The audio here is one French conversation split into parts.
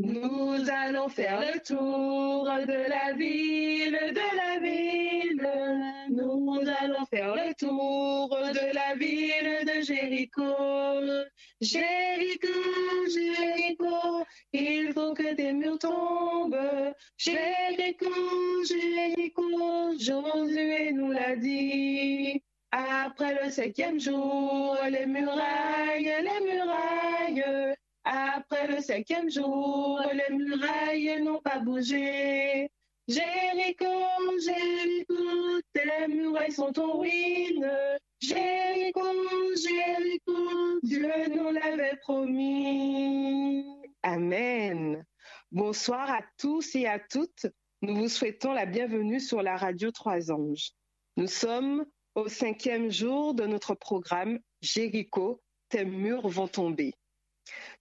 Nous allons faire le tour de la ville, de la ville. Nous allons faire le tour de la ville de Jéricho. Jéricho, Jéricho, il faut que tes murs tombent. Jéricho, Jéricho, Josué nous l'a dit. Après le cinquième jour, les murailles, les murailles. Après le cinquième jour, les murailles n'ont pas bougé. Jéricho, Jéricho, tes murailles sont en ruine. Jéricho, Jéricho, Dieu nous l'avait promis. Amen. Bonsoir à tous et à toutes. Nous vous souhaitons la bienvenue sur la radio Trois Anges. Nous sommes au cinquième jour de notre programme Jéricho, tes murs vont tomber.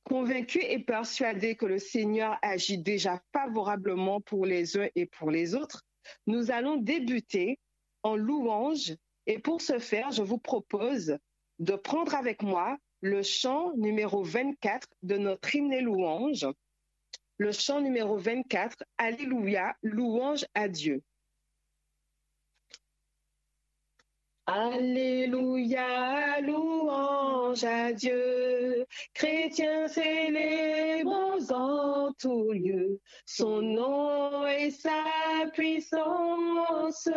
Convaincu et persuadé que le Seigneur agit déjà favorablement pour les uns et pour les autres, nous allons débuter en louange et pour ce faire, je vous propose de prendre avec moi le chant numéro 24 de notre hymne louange, le chant numéro 24, Alléluia, louange à Dieu. Alléluia, louange à Dieu. Chrétiens célébrons en tout lieu son nom et sa puissance.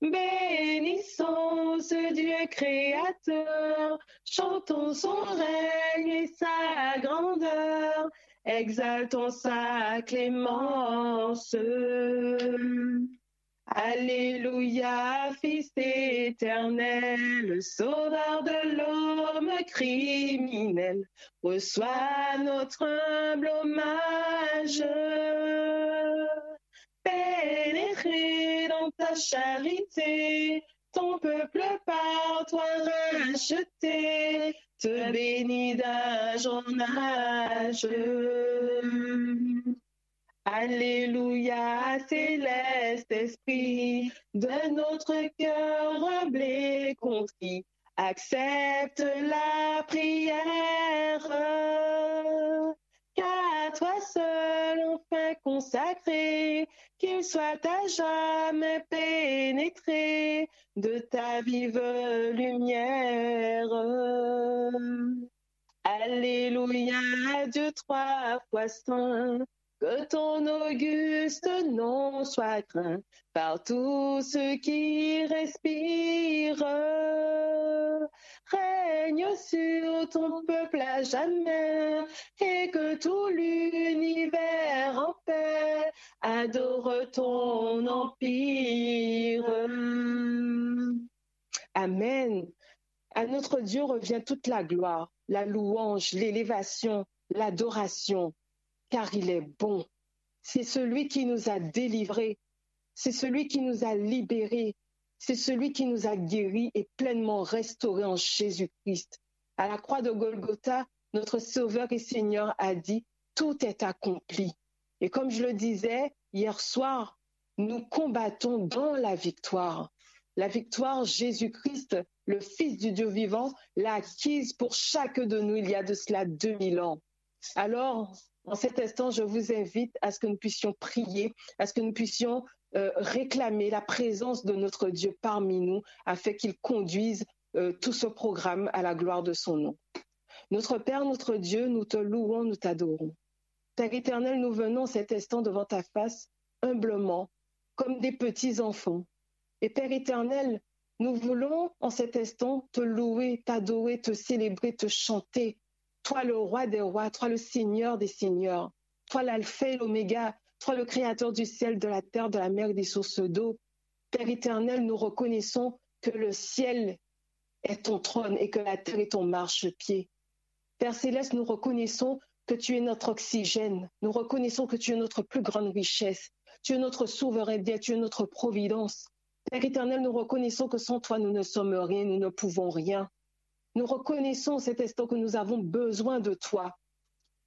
Bénissons ce Dieu créateur, chantons son règne et sa grandeur, exaltons sa clémence. Alléluia, Fils éternel, Sauveur de l'homme criminel, reçois notre humble hommage. Pénétré dans ta charité, ton peuple par toi racheté, te bénit d'âge en âge. Alléluia, céleste esprit, de notre cœur humble et accepte la prière. Qu'à toi seul, enfin consacré, qu'il soit à jamais pénétré de ta vive lumière. Alléluia, Dieu trois fois saint, que ton auguste nom soit craint par tous ceux qui respirent. Règne sur ton peuple à jamais et que tout l'univers en paix adore ton empire. Amen. À notre Dieu revient toute la gloire, la louange, l'élévation, l'adoration car il est bon. C'est celui qui nous a délivrés, c'est celui qui nous a libérés, c'est celui qui nous a guéris et pleinement restaurés en Jésus-Christ. À la croix de Golgotha, notre Sauveur et Seigneur a dit, tout est accompli. Et comme je le disais hier soir, nous combattons dans la victoire. La victoire, Jésus-Christ, le Fils du Dieu vivant, l'a acquise pour chaque de nous il y a de cela 2000 ans. Alors, en cet instant, je vous invite à ce que nous puissions prier, à ce que nous puissions euh, réclamer la présence de notre Dieu parmi nous afin qu'il conduise euh, tout ce programme à la gloire de son nom. Notre Père, notre Dieu, nous te louons, nous t'adorons. Père éternel, nous venons cet instant devant ta face humblement, comme des petits enfants. Et Père éternel, nous voulons en cet instant te louer, t'adorer, te célébrer, te chanter, toi le roi des rois, toi le seigneur des seigneurs, toi l'alpha et l'oméga, toi le créateur du ciel, de la terre, de la mer et des sources d'eau. Père éternel, nous reconnaissons que le ciel est ton trône et que la terre est ton marchepied. Père céleste, nous reconnaissons que tu es notre oxygène. Nous reconnaissons que tu es notre plus grande richesse. Tu es notre souverain bien, tu es notre providence. Père éternel, nous reconnaissons que sans toi, nous ne sommes rien, nous ne pouvons rien. Nous reconnaissons cet instant que nous avons besoin de toi.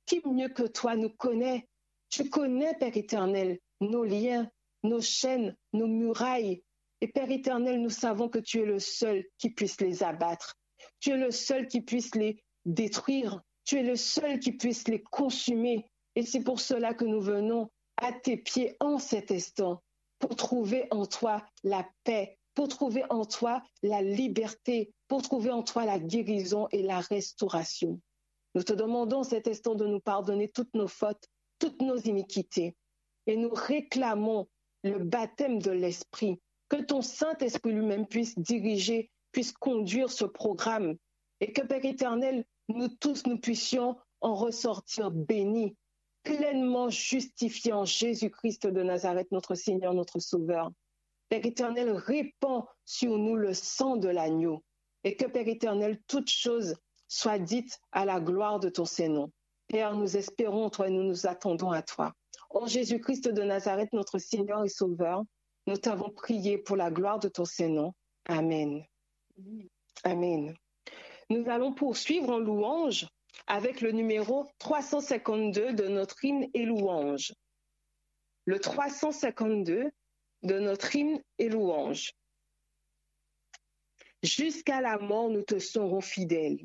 Qui mieux que toi nous connaît? Tu connais, Père éternel, nos liens, nos chaînes, nos murailles. Et Père éternel, nous savons que tu es le seul qui puisse les abattre. Tu es le seul qui puisse les détruire. Tu es le seul qui puisse les consumer. Et c'est pour cela que nous venons à tes pieds en cet instant, pour trouver en toi la paix, pour trouver en toi la liberté, pour trouver en toi la guérison et la restauration. Nous te demandons cet instant de nous pardonner toutes nos fautes, toutes nos iniquités. Et nous réclamons le baptême de l'Esprit, que ton Saint-Esprit lui-même puisse diriger, puisse conduire ce programme. Et que, Père éternel, nous tous, nous puissions en ressortir bénis, pleinement justifiés en Jésus-Christ de Nazareth, notre Seigneur, notre Sauveur. Père éternel, répands sur nous le sang de l'agneau et que, Père éternel, toute chose soit dite à la gloire de ton Saint-Nom. Père, nous espérons toi et nous nous attendons à toi. En Jésus-Christ de Nazareth, notre Seigneur et Sauveur, nous t'avons prié pour la gloire de ton Saint-Nom. Amen. Amen. Nous allons poursuivre en louange avec le numéro 352 de notre hymne et louange. Le 352 de notre hymne et louange. Jusqu'à la mort, nous te serons fidèles.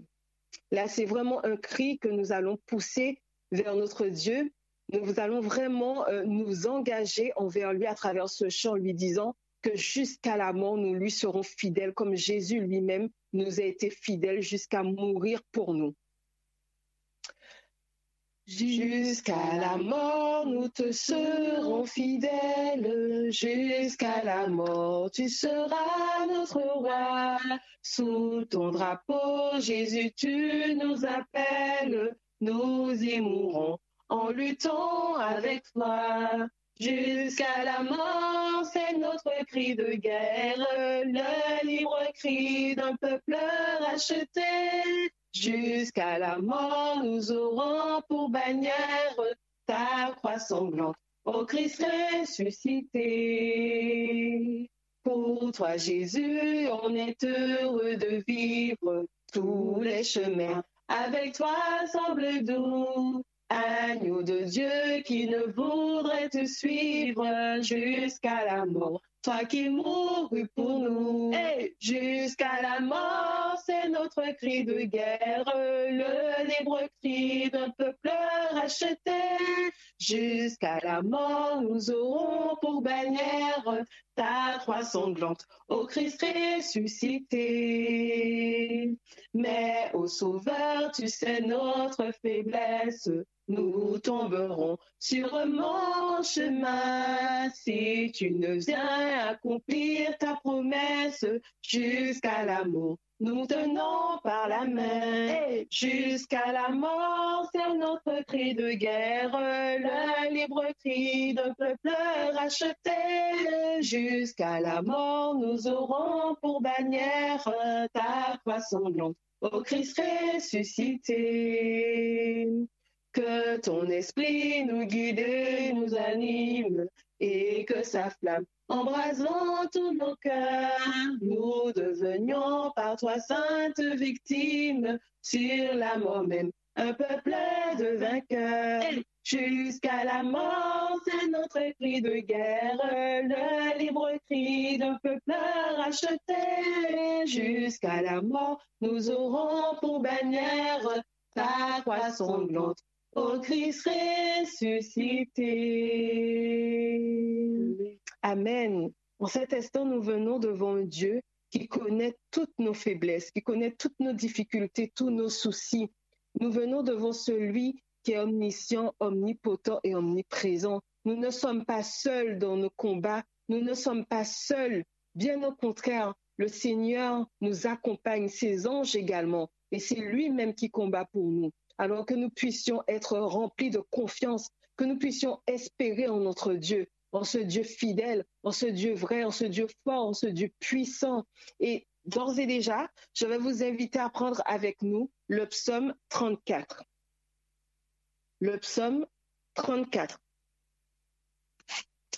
Là, c'est vraiment un cri que nous allons pousser vers notre Dieu. Nous allons vraiment euh, nous engager envers lui à travers ce chant, lui disant que jusqu'à la mort, nous lui serons fidèles, comme Jésus lui-même nous a été fidèle jusqu'à mourir pour nous. Jusqu'à la mort, nous te serons fidèles. Jusqu'à la mort, tu seras notre roi. Sous ton drapeau, Jésus, tu nous appelles. Nous y mourrons en luttant avec toi. Jusqu'à la mort, c'est notre cri de guerre, le libre cri d'un peuple racheté. Jusqu'à la mort, nous aurons pour bannière ta croix sanglante, ô Christ ressuscité. Pour toi, Jésus, on est heureux de vivre tous les chemins. Avec toi semble doux, agneau de Dieu qui ne voudrait te suivre jusqu'à la mort. Toi qui mourus pour nous, et jusqu'à la mort, c'est notre cri de guerre, le libre cri d'un peuple racheté. Jusqu'à la mort, nous aurons pour bannière ta croix sanglante, ô Christ ressuscité. Mais, ô Sauveur, tu sais notre faiblesse, nous tomberons sur mon chemin si tu ne viens accomplir ta promesse jusqu'à l'amour. Nous tenons par la main jusqu'à la mort, c'est notre cri de guerre, le libre cri d'un peuple racheté. Jusqu'à la mort, nous aurons pour bannière ta croix sanglante, ô Christ ressuscité. Que ton esprit nous guide et nous anime et que sa flamme embrasant tous nos cœurs, nous devenions par toi sainte victime sur la mort même, un peuple de vainqueurs. Jusqu'à la mort, c'est notre cri de guerre, le libre cri d'un peuple racheté. Jusqu'à la mort, nous aurons pour bannière ta croix sanglante Ô Christ ressuscité. Amen. En cet instant, nous venons devant Dieu qui connaît toutes nos faiblesses, qui connaît toutes nos difficultés, tous nos soucis. Nous venons devant celui qui est omniscient, omnipotent et omniprésent. Nous ne sommes pas seuls dans nos combats, nous ne sommes pas seuls. Bien au contraire, le Seigneur nous accompagne, ses anges également, et c'est lui-même qui combat pour nous alors que nous puissions être remplis de confiance, que nous puissions espérer en notre Dieu, en ce Dieu fidèle, en ce Dieu vrai, en ce Dieu fort, en ce Dieu puissant. Et d'ores et déjà, je vais vous inviter à prendre avec nous le psaume 34. Le psaume 34.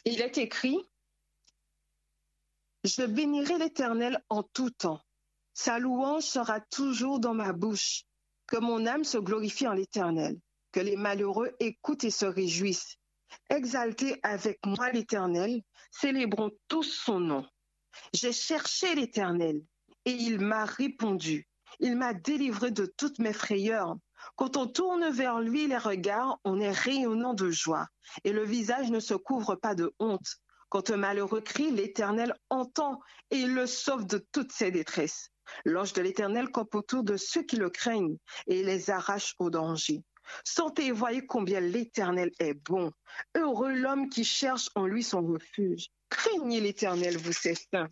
Il est écrit, Je bénirai l'Éternel en tout temps. Sa louange sera toujours dans ma bouche. Que mon âme se glorifie en l'Éternel, que les malheureux écoutent et se réjouissent. Exaltez avec moi l'Éternel, célébrons tous son nom. J'ai cherché l'Éternel, et il m'a répondu. Il m'a délivré de toutes mes frayeurs. Quand on tourne vers lui les regards, on est rayonnant de joie, et le visage ne se couvre pas de honte. Quand un malheureux crie, l'Éternel entend et il le sauve de toutes ses détresses. L'ange de l'Éternel campe autour de ceux qui le craignent et les arrache au danger. Sentez et voyez combien l'Éternel est bon. Heureux l'homme qui cherche en lui son refuge. Craignez l'Éternel, vous ses saints.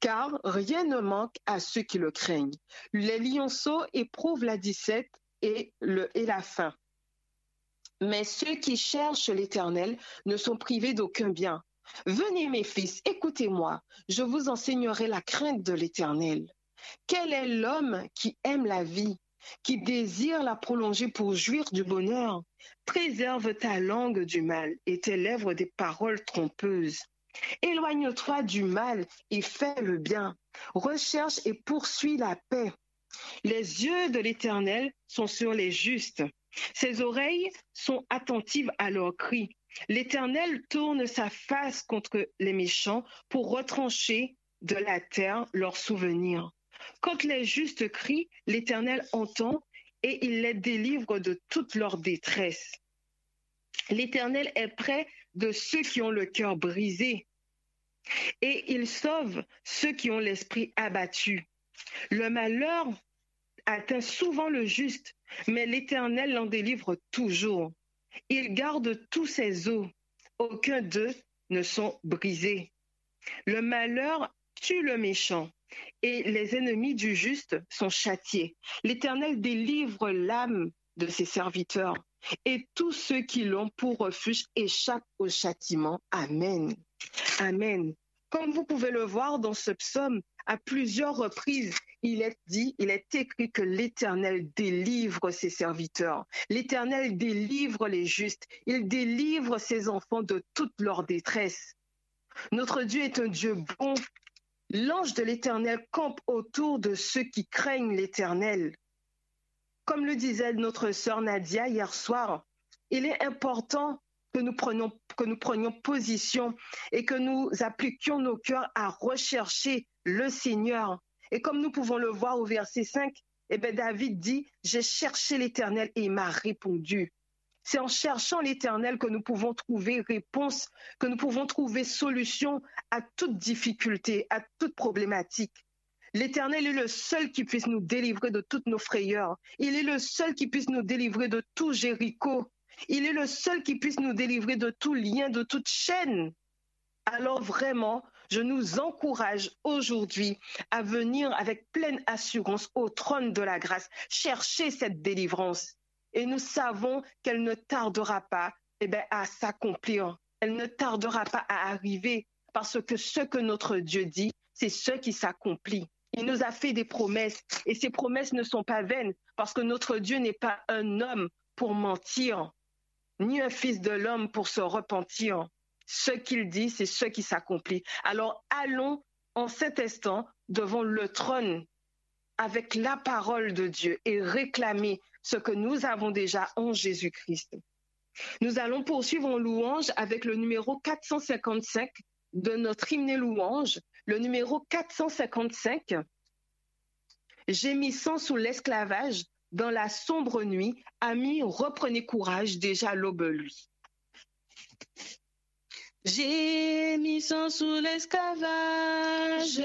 Car rien ne manque à ceux qui le craignent. Les lionceaux éprouvent la dissette et, et la faim. Mais ceux qui cherchent l'Éternel ne sont privés d'aucun bien. Venez mes fils, écoutez-moi, je vous enseignerai la crainte de l'Éternel. Quel est l'homme qui aime la vie, qui désire la prolonger pour jouir du bonheur? Préserve ta langue du mal et tes lèvres des paroles trompeuses. Éloigne-toi du mal et fais le bien. Recherche et poursuis la paix. Les yeux de l'Éternel sont sur les justes. Ses oreilles sont attentives à leurs cris. L'Éternel tourne sa face contre les méchants pour retrancher de la terre leurs souvenirs. Quand les justes crient, l'Éternel entend et il les délivre de toute leur détresse. L'Éternel est près de ceux qui ont le cœur brisé et il sauve ceux qui ont l'esprit abattu. Le malheur atteint souvent le juste, mais l'Éternel l'en délivre toujours. Il garde tous ses os. Aucun d'eux ne sont brisés. Le malheur tue le méchant et les ennemis du juste sont châtiés. L'Éternel délivre l'âme de ses serviteurs et tous ceux qui l'ont pour refuge échappent au châtiment. Amen. Amen. Comme vous pouvez le voir dans ce psaume, à plusieurs reprises, il est dit, il est écrit que l'Éternel délivre ses serviteurs. L'Éternel délivre les justes. Il délivre ses enfants de toute leur détresse. Notre Dieu est un Dieu bon. L'ange de l'Éternel campe autour de ceux qui craignent l'Éternel. Comme le disait notre sœur Nadia hier soir, il est important que nous prenions, position et que nous appliquions nos cœurs à rechercher le Seigneur. Et comme nous pouvons le voir au verset 5, eh bien David dit, j'ai cherché l'Éternel et il m'a répondu. C'est en cherchant l'Éternel que nous pouvons trouver réponse, que nous pouvons trouver solution à toute difficulté, à toute problématique. L'Éternel est le seul qui puisse nous délivrer de toutes nos frayeurs. Il est le seul qui puisse nous délivrer de tout Jéricho. Il est le seul qui puisse nous délivrer de tout lien, de toute chaîne. Alors vraiment, je nous encourage aujourd'hui à venir avec pleine assurance au trône de la grâce, chercher cette délivrance. Et nous savons qu'elle ne tardera pas eh bien, à s'accomplir. Elle ne tardera pas à arriver parce que ce que notre Dieu dit, c'est ce qui s'accomplit. Il nous a fait des promesses et ces promesses ne sont pas vaines parce que notre Dieu n'est pas un homme pour mentir ni un fils de l'homme pour se repentir. Ce qu'il dit, c'est ce qui s'accomplit. Alors allons en cet instant devant le trône avec la parole de Dieu et réclamer ce que nous avons déjà en Jésus-Christ. Nous allons poursuivre en louange avec le numéro 455 de notre hymne louange, le numéro 455, Gémissant sous l'esclavage, dans la sombre nuit, amis, reprenez courage, déjà l'aube lui. J'ai mis sang sous l'esclavage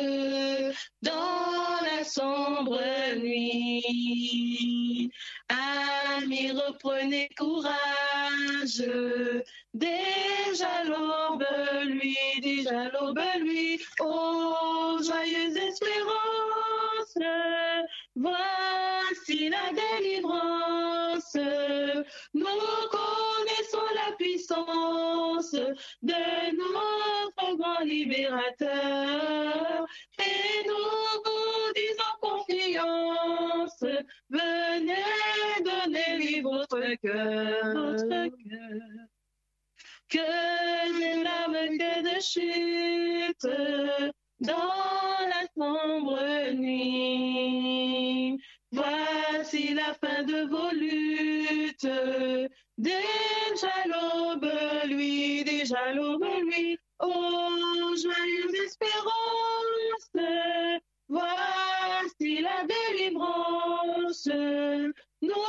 dans la sombre nuit. Amis, reprenez courage. Déjà l'aube lui, déjà l'aube lui. Oh, joyeuse espérance, voici la délivrance. Puissance de notre grand libérateur et nous vous disons confiance. Venez donner votre cœur, votre cœur. Que de larmes, que de chute dans la sombre nuit. Voici la fin de vos luttes. Déjà l'aube, lui, déjà l'aube, lui. Oh, joyeuse espérance. Voici la délivrance. Nous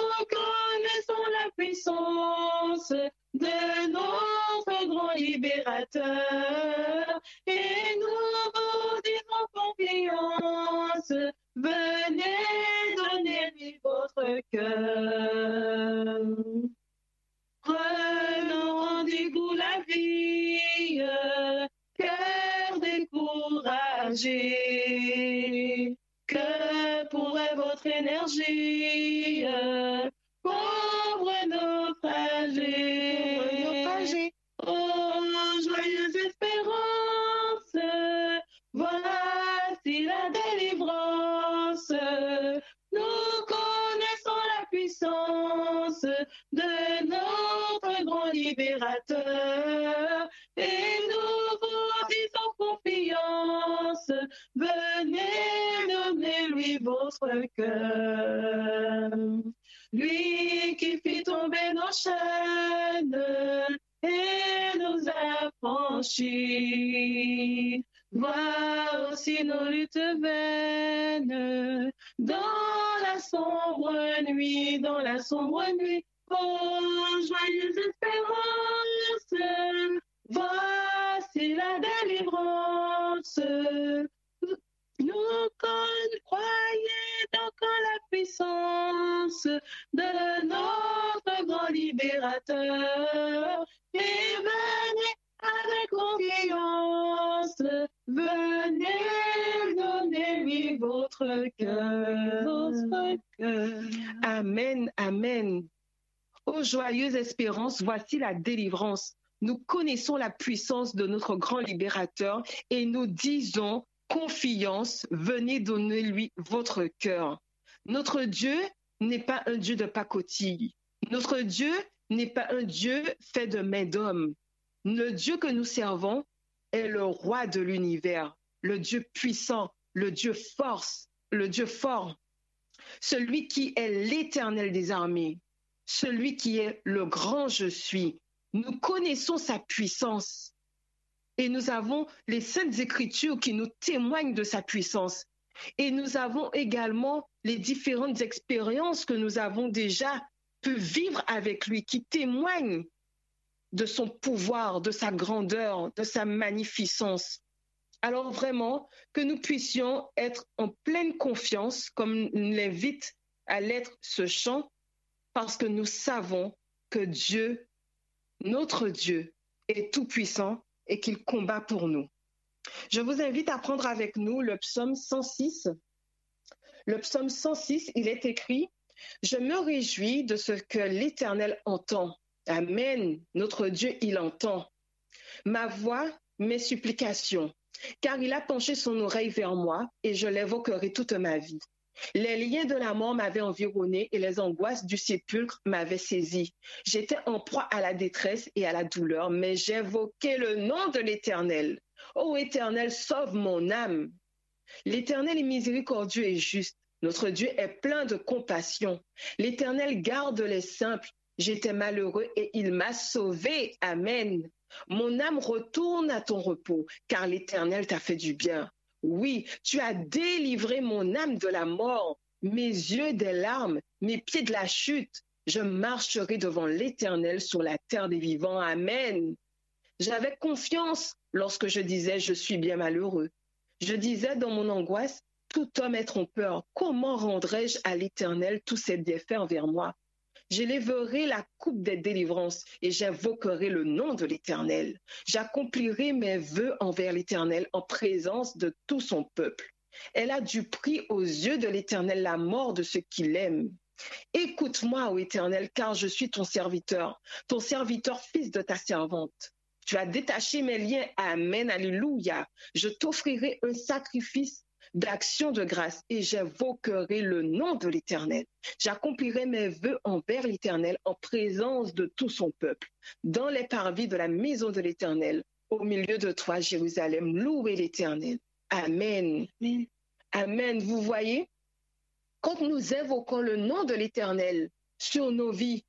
puissance de notre grand libérateur et nous vous disons confiance. Venez votre cœur. Prenons rendez-vous la vie, cœur découragé. Que pourrait votre énergie voici la délivrance. Nous connaissons la puissance de notre grand libérateur et nous disons confiance, venez donner lui votre cœur. Notre Dieu n'est pas un Dieu de pacotille. Notre Dieu n'est pas un Dieu fait de main d'homme. Le Dieu que nous servons est le roi de l'univers, le Dieu puissant, le Dieu force, le Dieu fort, celui qui est l'éternel des armées, celui qui est le grand je suis. Nous connaissons sa puissance et nous avons les saintes écritures qui nous témoignent de sa puissance. Et nous avons également les différentes expériences que nous avons déjà pu vivre avec lui, qui témoignent de son pouvoir, de sa grandeur, de sa magnificence. Alors vraiment, que nous puissions être en pleine confiance, comme l'invite à l'être ce chant, parce que nous savons que Dieu, notre Dieu, est tout-puissant et qu'il combat pour nous. Je vous invite à prendre avec nous le psaume 106. Le psaume 106, il est écrit, Je me réjouis de ce que l'Éternel entend. Amen. Notre Dieu, il entend. Ma voix, mes supplications, car il a penché son oreille vers moi et je l'évoquerai toute ma vie. Les liens de la mort m'avaient environné et les angoisses du sépulcre m'avaient saisi. J'étais en proie à la détresse et à la douleur, mais j'invoquais le nom de l'Éternel. Ô Éternel, sauve mon âme. L'Éternel est miséricordieux et juste. Notre Dieu est plein de compassion. L'Éternel garde les simples. J'étais malheureux et il m'a sauvé. Amen. Mon âme retourne à ton repos, car l'Éternel t'a fait du bien. Oui, tu as délivré mon âme de la mort, mes yeux des larmes, mes pieds de la chute. Je marcherai devant l'Éternel sur la terre des vivants. Amen. J'avais confiance lorsque je disais je suis bien malheureux. Je disais dans mon angoisse, tout homme est trompeur. Comment rendrai-je à l'Éternel tous ses bienfaits envers moi? J'élèverai la coupe des délivrances et j'invoquerai le nom de l'Éternel. J'accomplirai mes vœux envers l'Éternel en présence de tout son peuple. Elle a du prix aux yeux de l'Éternel la mort de ceux qui l'aiment. Écoute-moi, ô Éternel, car je suis ton serviteur, ton serviteur fils de ta servante. Tu as détaché mes liens. Amen. Alléluia. Je t'offrirai un sacrifice d'action de grâce et j'invoquerai le nom de l'Éternel. J'accomplirai mes vœux envers l'Éternel en présence de tout son peuple, dans les parvis de la maison de l'Éternel, au milieu de toi, Jérusalem. Louez l'Éternel. Amen. Amen. Vous voyez, quand nous invoquons le nom de l'Éternel sur nos vies,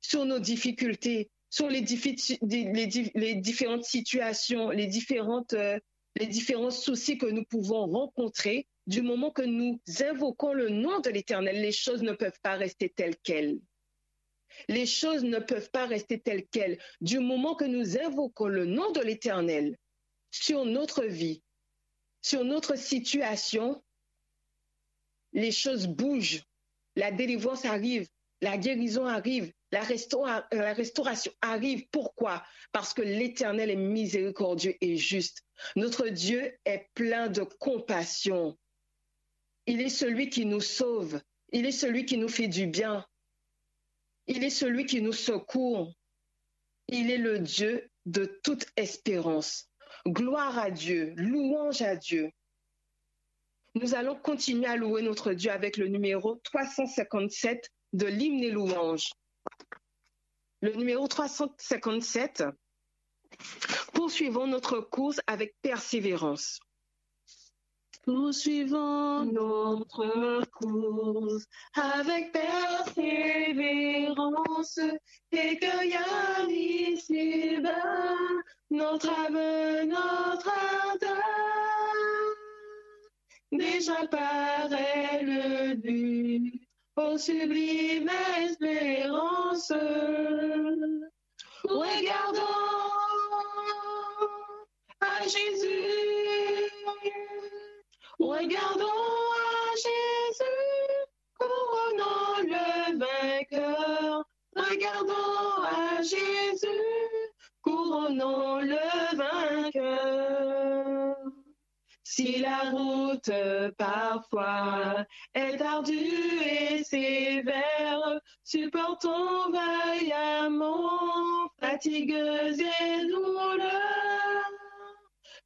sur nos difficultés, sur les, les, les différentes situations, les différentes euh, les différents soucis que nous pouvons rencontrer, du moment que nous invoquons le nom de l'Éternel, les choses ne peuvent pas rester telles quelles. Les choses ne peuvent pas rester telles quelles. Du moment que nous invoquons le nom de l'Éternel sur notre vie, sur notre situation, les choses bougent, la délivrance arrive, la guérison arrive, la, la restauration arrive. Pourquoi? Parce que l'Éternel est miséricordieux et juste. Notre Dieu est plein de compassion. Il est celui qui nous sauve. Il est celui qui nous fait du bien. Il est celui qui nous secourt. Il est le Dieu de toute espérance. Gloire à Dieu, louange à Dieu. Nous allons continuer à louer notre Dieu avec le numéro 357 de l'hymne et louange. Le numéro 357, poursuivons notre course avec persévérance. Poursuivons notre course avec persévérance et cueillons ici-bas notre âme, notre ardeur. Déjà paraît le but, ô sublime espérance. Regardons Jésus, regardons à Jésus, couronnons le vainqueur. Regardons à Jésus, couronnons le vainqueur. Si la route parfois est ardue et sévère, supportons vaillamment, fatigues et douleurs.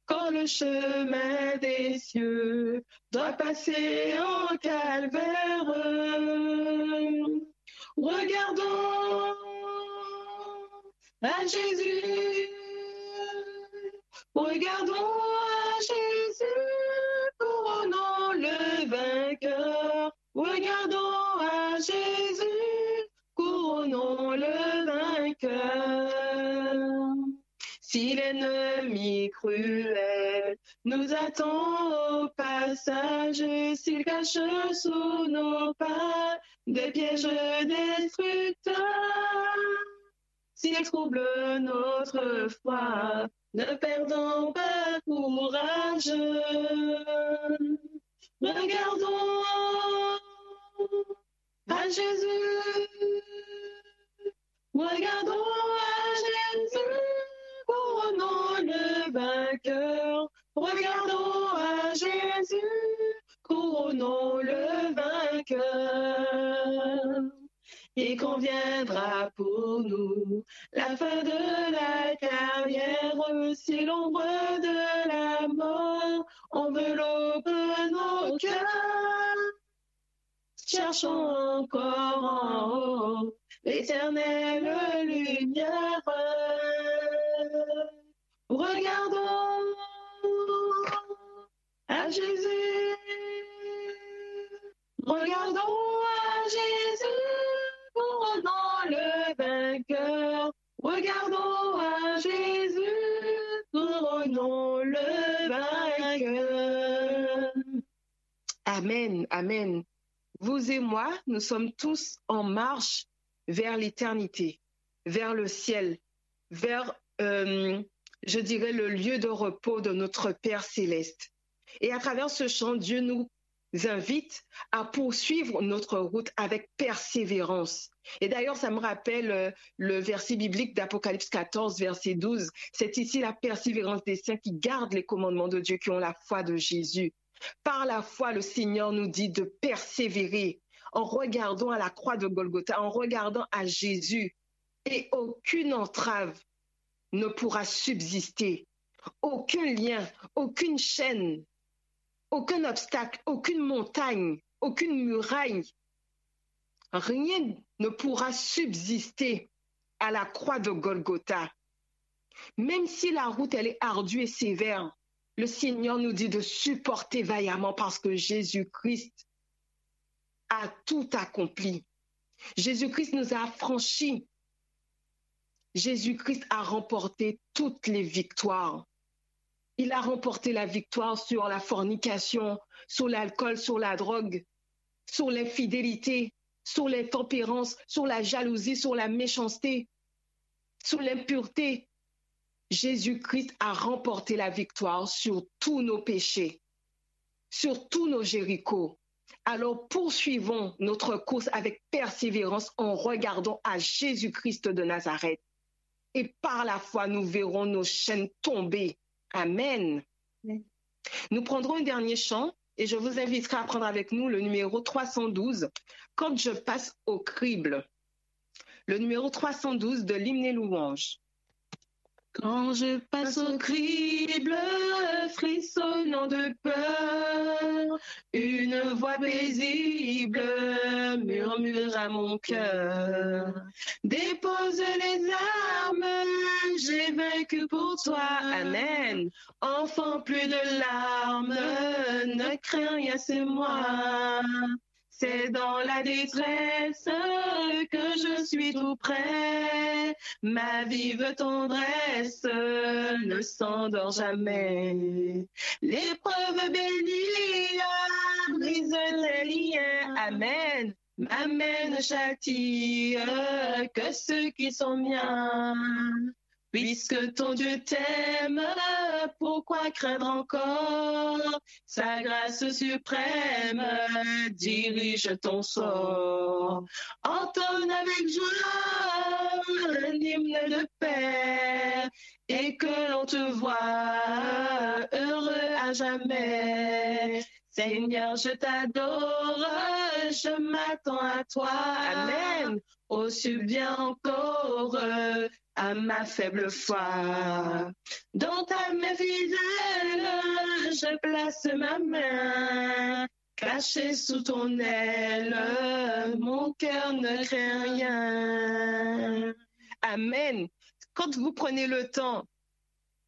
Quand le chemin des cieux doit passer en calvaire, regardons à Jésus. Regardons à Jésus, couronnons le vainqueur. Regardons Si l'ennemi cruel nous attend au passage, s'il cache sous nos pas des pièges destructeurs, s'il trouble notre foi, ne perdons pas courage. Regardons à Jésus. Regardons à Jésus. Couronnons le vainqueur. Regardons à Jésus. Couronnons le vainqueur. Il conviendra pour nous la fin de la carrière, si l'ombre de la mort enveloppe nos cœurs. Cherchons encore en haut l'éternelle lumière. Regardons à Jésus. Regardons à Jésus couronnons le vainqueur. Regardons à Jésus, couronnons le vainqueur. Amen, amen. Vous et moi, nous sommes tous en marche vers l'éternité, vers le ciel, vers, euh, je dirais, le lieu de repos de notre Père céleste. Et à travers ce chant, Dieu nous invite à poursuivre notre route avec persévérance. Et d'ailleurs, ça me rappelle euh, le verset biblique d'Apocalypse 14, verset 12. C'est ici la persévérance des saints qui gardent les commandements de Dieu, qui ont la foi de Jésus. Par la foi, le Seigneur nous dit de persévérer en regardant à la croix de Golgotha, en regardant à Jésus. Et aucune entrave ne pourra subsister. Aucun lien, aucune chaîne aucun obstacle, aucune montagne, aucune muraille, rien ne pourra subsister à la croix de Golgotha. Même si la route elle est ardue et sévère, le Seigneur nous dit de supporter vaillamment parce que Jésus-Christ a tout accompli. Jésus-Christ nous a affranchis. Jésus-Christ a remporté toutes les victoires. Il a remporté la victoire sur la fornication, sur l'alcool, sur la drogue, sur l'infidélité, sur l'intempérance, sur la jalousie, sur la méchanceté, sur l'impureté. Jésus-Christ a remporté la victoire sur tous nos péchés, sur tous nos Jérichos. Alors poursuivons notre course avec persévérance en regardant à Jésus-Christ de Nazareth. Et par la foi, nous verrons nos chaînes tomber. Amen. Nous prendrons un dernier chant et je vous inviterai à prendre avec nous le numéro 312, Quand je passe au crible. Le numéro 312 de l'hymne et louange. Quand je passe au crible, frissonnant de peur, une voix paisible murmure à mon cœur. Dépose les armes, j'ai vaincu pour toi. Amen. Enfant, plus de larmes, ne crains rien, c'est moi. C'est dans la détresse que je suis tout près. Ma vive tendresse ne s'endort jamais. L'épreuve bénie brise les liens. Amen. M'amène châtie que ceux qui sont miens. Puisque ton Dieu t'aime, pourquoi craindre encore? Sa grâce suprême dirige ton sort. Entonne avec joie un hymne de paix et que l'on te voit heureux à jamais. Seigneur, je t'adore, je m'attends à toi. Amen. Ô bien encore à ma faible foi. Dans ta main fidèle, je place ma main. Caché sous ton aile, mon cœur ne craint rien. Amen. Quand vous prenez le temps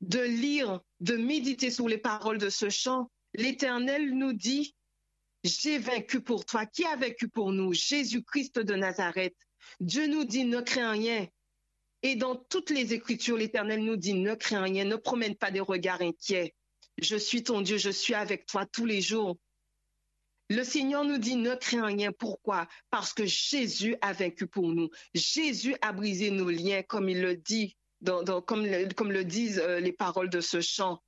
de lire, de méditer sur les paroles de ce chant, l'Éternel nous dit, j'ai vaincu pour toi. Qui a vaincu pour nous? Jésus-Christ de Nazareth. Dieu nous dit, ne crains rien. Et dans toutes les Écritures, l'Éternel nous dit, ne crains rien, ne promène pas des regards inquiets. Je suis ton Dieu, je suis avec toi tous les jours. Le Seigneur nous dit, ne crains rien. Pourquoi? Parce que Jésus a vaincu pour nous. Jésus a brisé nos liens, comme il le dit, comme, le, disent euh, les paroles de ce chant.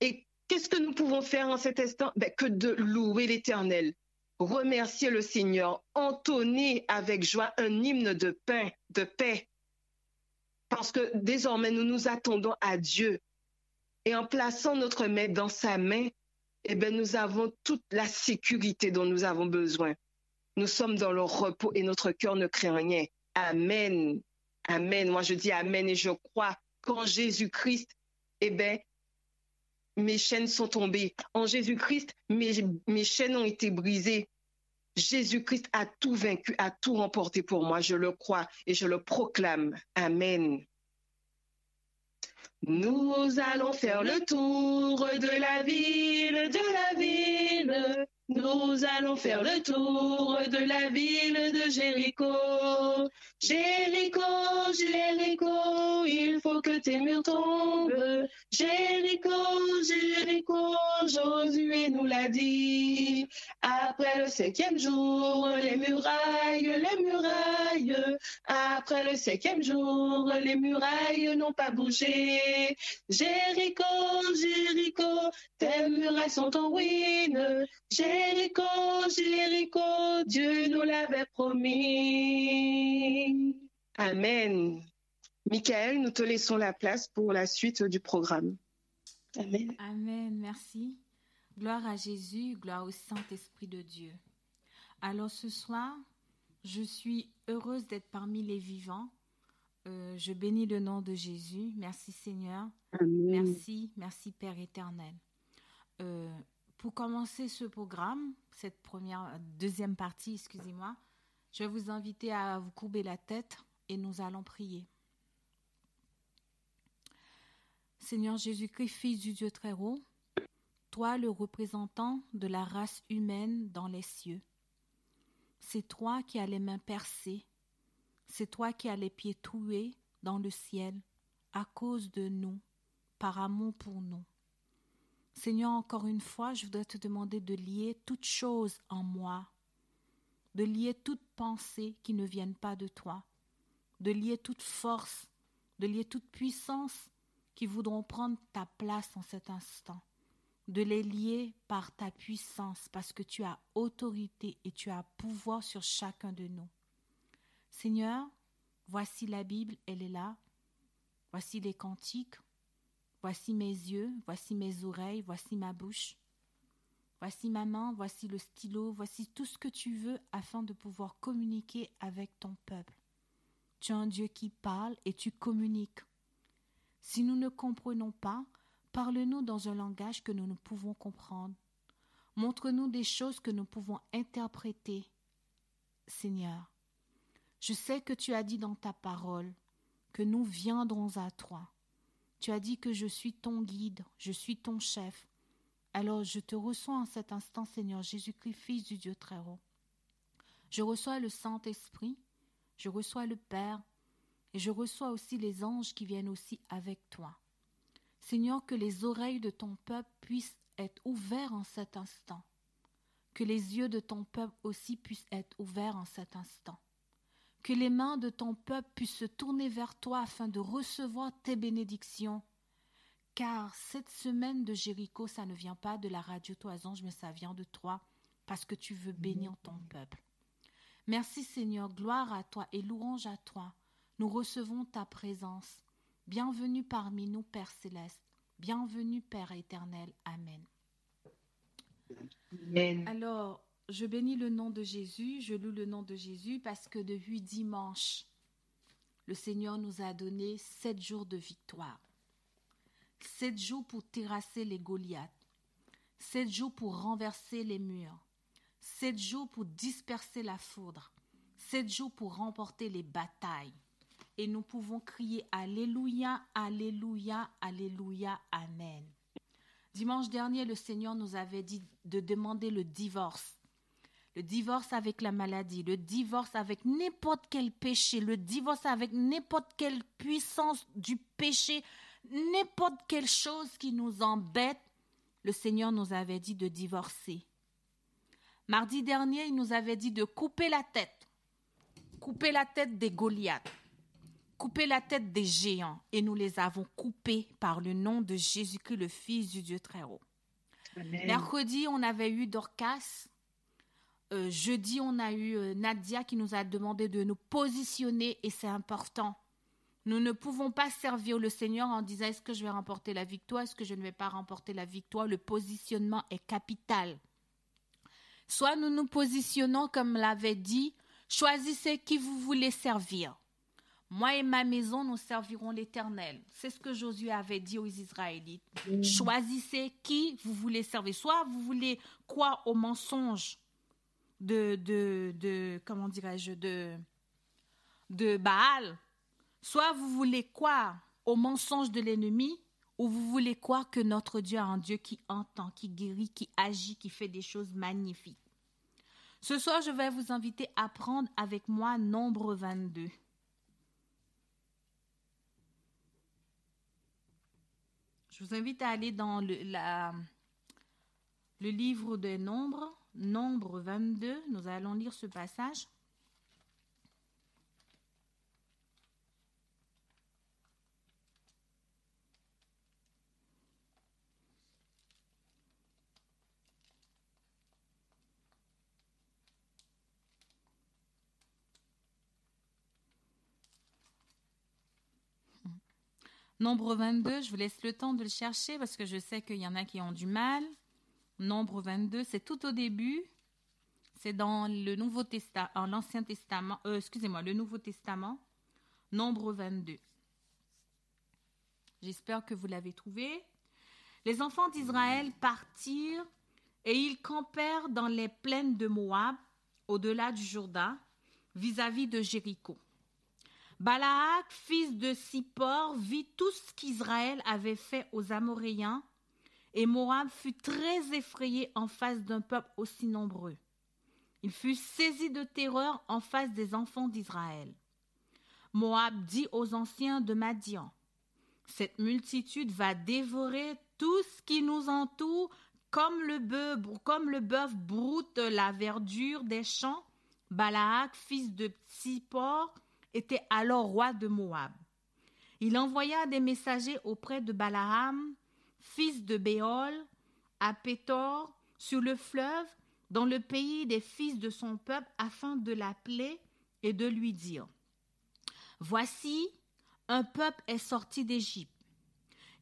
Et qu'est-ce que nous pouvons faire en cet instant? Ben, Que de louer l'Éternel, remercier le Seigneur, entonner avec joie un hymne de pain, de paix, parce que désormais, nous nous attendons à Dieu. Et en plaçant notre main dans sa main, eh bien, nous avons toute la sécurité dont nous avons besoin. Nous sommes dans le repos et notre cœur ne craint rien. Amen. Amen. Moi, je dis Amen et je crois qu'en Jésus-Christ, eh bien, mes chaînes sont tombées. En Jésus-Christ, mes, mes chaînes ont été brisées. Jésus-Christ a tout vaincu, a tout remporté pour moi. Je le crois et je le proclame. Amen. Nous allons faire le tour de la ville, de la ville. Nous allons faire le tour de la ville de Jéricho. Jéricho, Jéricho, il faut que tes murs tombent. Jéricho, Jéricho, Josué nous l'a dit. Après le cinquième jour, les murailles, les murailles. Après le cinquième jour, les murailles n'ont pas bougé. Jéricho, Jéricho, tes murailles sont en ruine. Jéricho, Jéricho, Dieu nous l'avait promis. Amen. Michael, nous te laissons la place pour la suite du programme. Amen. Amen, merci. Gloire à Jésus, gloire au Saint-Esprit de Dieu. Alors ce soir, je suis heureuse d'être parmi les vivants. Euh, je bénis le nom de Jésus. Merci Seigneur. Merci, merci Père éternel. Euh, pour commencer ce programme, cette première, deuxième partie, excusez-moi, je vais vous inviter à vous courber la tête et nous allons prier. Seigneur Jésus-Christ, Fils du Dieu très haut, toi le représentant de la race humaine dans les cieux, c'est toi qui as les mains percées, c'est toi qui as les pieds troués dans le ciel à cause de nous, par amour pour nous. Seigneur, encore une fois, je voudrais te demander de lier toutes choses en moi, de lier toute pensée qui ne vienne pas de toi, de lier toute force, de lier toute puissance qui voudront prendre ta place en cet instant, de les lier par ta puissance, parce que tu as autorité et tu as pouvoir sur chacun de nous. Seigneur, voici la Bible, elle est là. Voici les cantiques. Voici mes yeux, voici mes oreilles, voici ma bouche. Voici ma main, voici le stylo, voici tout ce que tu veux afin de pouvoir communiquer avec ton peuple. Tu es un Dieu qui parle et tu communiques. Si nous ne comprenons pas, parle-nous dans un langage que nous ne pouvons comprendre. Montre-nous des choses que nous pouvons interpréter. Seigneur, je sais que tu as dit dans ta parole que nous viendrons à toi. Tu as dit que je suis ton guide, je suis ton chef, alors je te reçois en cet instant, Seigneur Jésus-Christ, Fils du Dieu très haut. Je reçois le Saint-Esprit, je reçois le Père, et je reçois aussi les anges qui viennent aussi avec toi. Seigneur, que les oreilles de ton peuple puissent être ouvertes en cet instant, que les yeux de ton peuple aussi puissent être ouverts en cet instant, que les mains de ton peuple puissent se tourner vers toi afin de recevoir tes bénédictions car cette semaine de Jéricho, ça ne vient pas de la radio Toison, mais ça vient de toi, parce que tu veux bénir ton peuple. Merci Seigneur, gloire à toi et louange à toi. Nous recevons ta présence. Bienvenue parmi nous, Père céleste. Bienvenue, Père éternel. Amen. Amen. Alors, je bénis le nom de Jésus, je loue le nom de Jésus parce que depuis dimanche, le Seigneur nous a donné sept jours de victoire. Sept jours pour terrasser les Goliaths. Sept jours pour renverser les murs. Sept jours pour disperser la foudre. Sept jours pour remporter les batailles. Et nous pouvons crier Alléluia, Alléluia, Alléluia, Amen. Dimanche dernier, le Seigneur nous avait dit de demander le divorce. Le divorce avec la maladie, le divorce avec n'importe quel péché, le divorce avec n'importe quelle puissance du péché, n'importe quelle chose qui nous embête, le Seigneur nous avait dit de divorcer. Mardi dernier, il nous avait dit de couper la tête, couper la tête des Goliaths, couper la tête des géants, et nous les avons coupés par le nom de Jésus-Christ, le Fils du Dieu très haut. Mercredi, on avait eu Dorcas. Euh, jeudi, on a eu euh, Nadia qui nous a demandé de nous positionner, et c'est important. Nous ne pouvons pas servir le Seigneur en disant est-ce que je vais remporter la victoire, est-ce que je ne vais pas remporter la victoire? Le positionnement est capital. Soit nous nous positionnons comme l'avait dit, choisissez qui vous voulez servir. Moi et ma maison, nous servirons l'Éternel. C'est ce que Josué avait dit aux Israélites. Choisissez qui vous voulez servir. Soit vous voulez croire au mensonge de, de, de comment dirais-je, de, de Baal, Soit vous voulez croire au mensonge de l'ennemi, ou vous voulez croire que notre Dieu est un Dieu qui entend, qui guérit, qui agit, qui fait des choses magnifiques. Ce soir, je vais vous inviter à prendre avec moi Nombre 22. Je vous invite à aller dans le, livre des Nombres, Nombre 22. Nous allons lire ce passage. Nombre 22, je vous laisse le temps de le chercher parce que je sais qu'il y en a qui ont du mal. Nombre 22, c'est tout au début. C'est dans le Nouveau Testament, l'Ancien Testament, euh, excusez-moi, le Nouveau Testament, Nombre 22. J'espère que vous l'avez trouvé. Les enfants d'Israël partirent et ils campèrent dans les plaines de Moab, au-delà du Jourdain, vis-à-vis de Jéricho. Balaak, fils de Sippor, vit tout ce qu'Israël avait fait aux Amoréens, et Moab fut très effrayé en face d'un peuple aussi nombreux. Il fut saisi de terreur en face des enfants d'Israël. Moab dit aux anciens de Madian, Cette multitude va dévorer tout ce qui nous entoure comme le bœuf, broute la verdure des champs Balak, fils de Tsippor, était alors roi de Moab. Il envoya des messagers auprès de Balaam, fils de Béol, à Pétor, sur le fleuve, dans le pays des fils de son peuple, afin de l'appeler et de lui dire Voici, un peuple est sorti d'Égypte.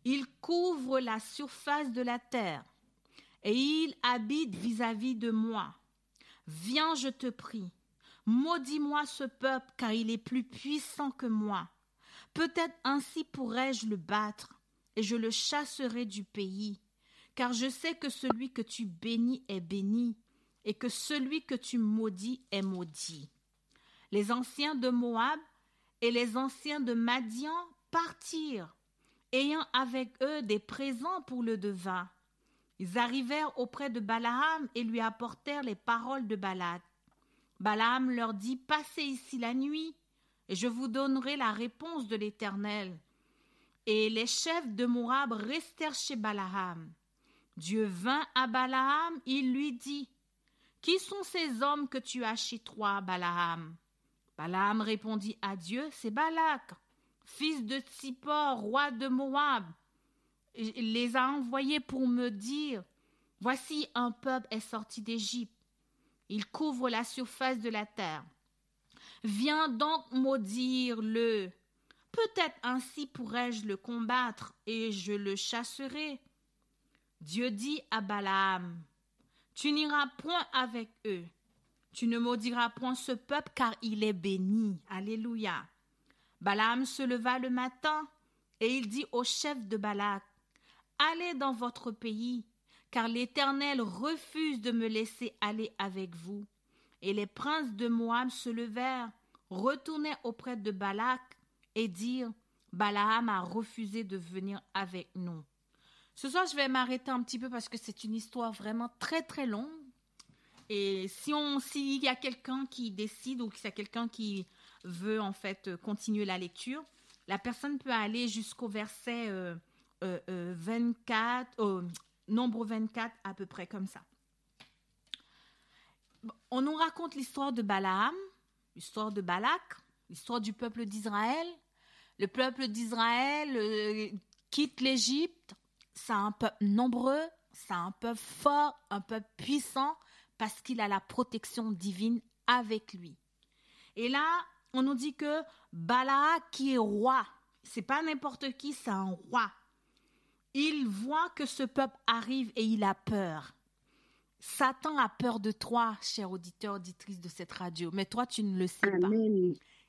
Il couvre la surface de la terre et il habite vis-à-vis de moi. Viens, je te prie, maudis-moi ce peuple, car il est plus puissant que moi. Peut-être ainsi pourrais-je le battre, et je le chasserai du pays, car je sais que celui que tu bénis est béni, et que celui que tu maudis est maudit. Les anciens de Moab et les anciens de Madian partirent, ayant avec eux des présents pour le devin. Ils arrivèrent auprès de Balaam et lui apportèrent les paroles de Balak. Balaam leur dit Passez ici la nuit, et je vous donnerai la réponse de l'Éternel. Et les chefs de Moab restèrent chez Balaam. Dieu vint à Balaam, il lui dit Qui sont ces hommes que tu as chez toi, Balaam? Balaam répondit à Dieu C'est Balak, fils de Tsippor, roi de Moab il les a envoyés pour me dire Voici un peuple est sorti d'Égypte. Il couvre la surface de la terre. Viens donc maudire-le. Peut-être ainsi pourrais-je le combattre et je le chasserai. Dieu dit à Balaam Tu n'iras point avec eux. Tu ne maudiras point ce peuple car il est béni. Alléluia. Balaam se leva le matin et il dit au chef de Balak Allez dans votre pays, car l'Éternel refuse de me laisser aller avec vous. Et les princes de Moab se levèrent, retournèrent auprès de Balak et dirent Balaam a refusé de venir avec nous. Ce soir, je vais m'arrêter un petit peu parce que c'est une histoire vraiment très très longue. Et si on, s'il y a quelqu'un qui décide ou s'il y a quelqu'un qui veut en fait continuer la lecture, la personne peut aller jusqu'au verset euh, 24, euh, euh, nombre 24 à peu près comme ça. On nous raconte l'histoire de Balaam, l'histoire de Balak, l'histoire du peuple d'Israël. Le peuple d'Israël euh, quitte l'Égypte. C'est un peuple nombreux, c'est un peuple fort, un peuple puissant parce qu'il a la protection divine avec lui. Et là, on nous dit que Balak qui est roi, c'est pas n'importe qui, c'est un roi. Il voit que ce peuple arrive et il a peur. Satan a peur de toi, cher auditeur, auditrice de cette radio, mais toi, tu ne le sais pas.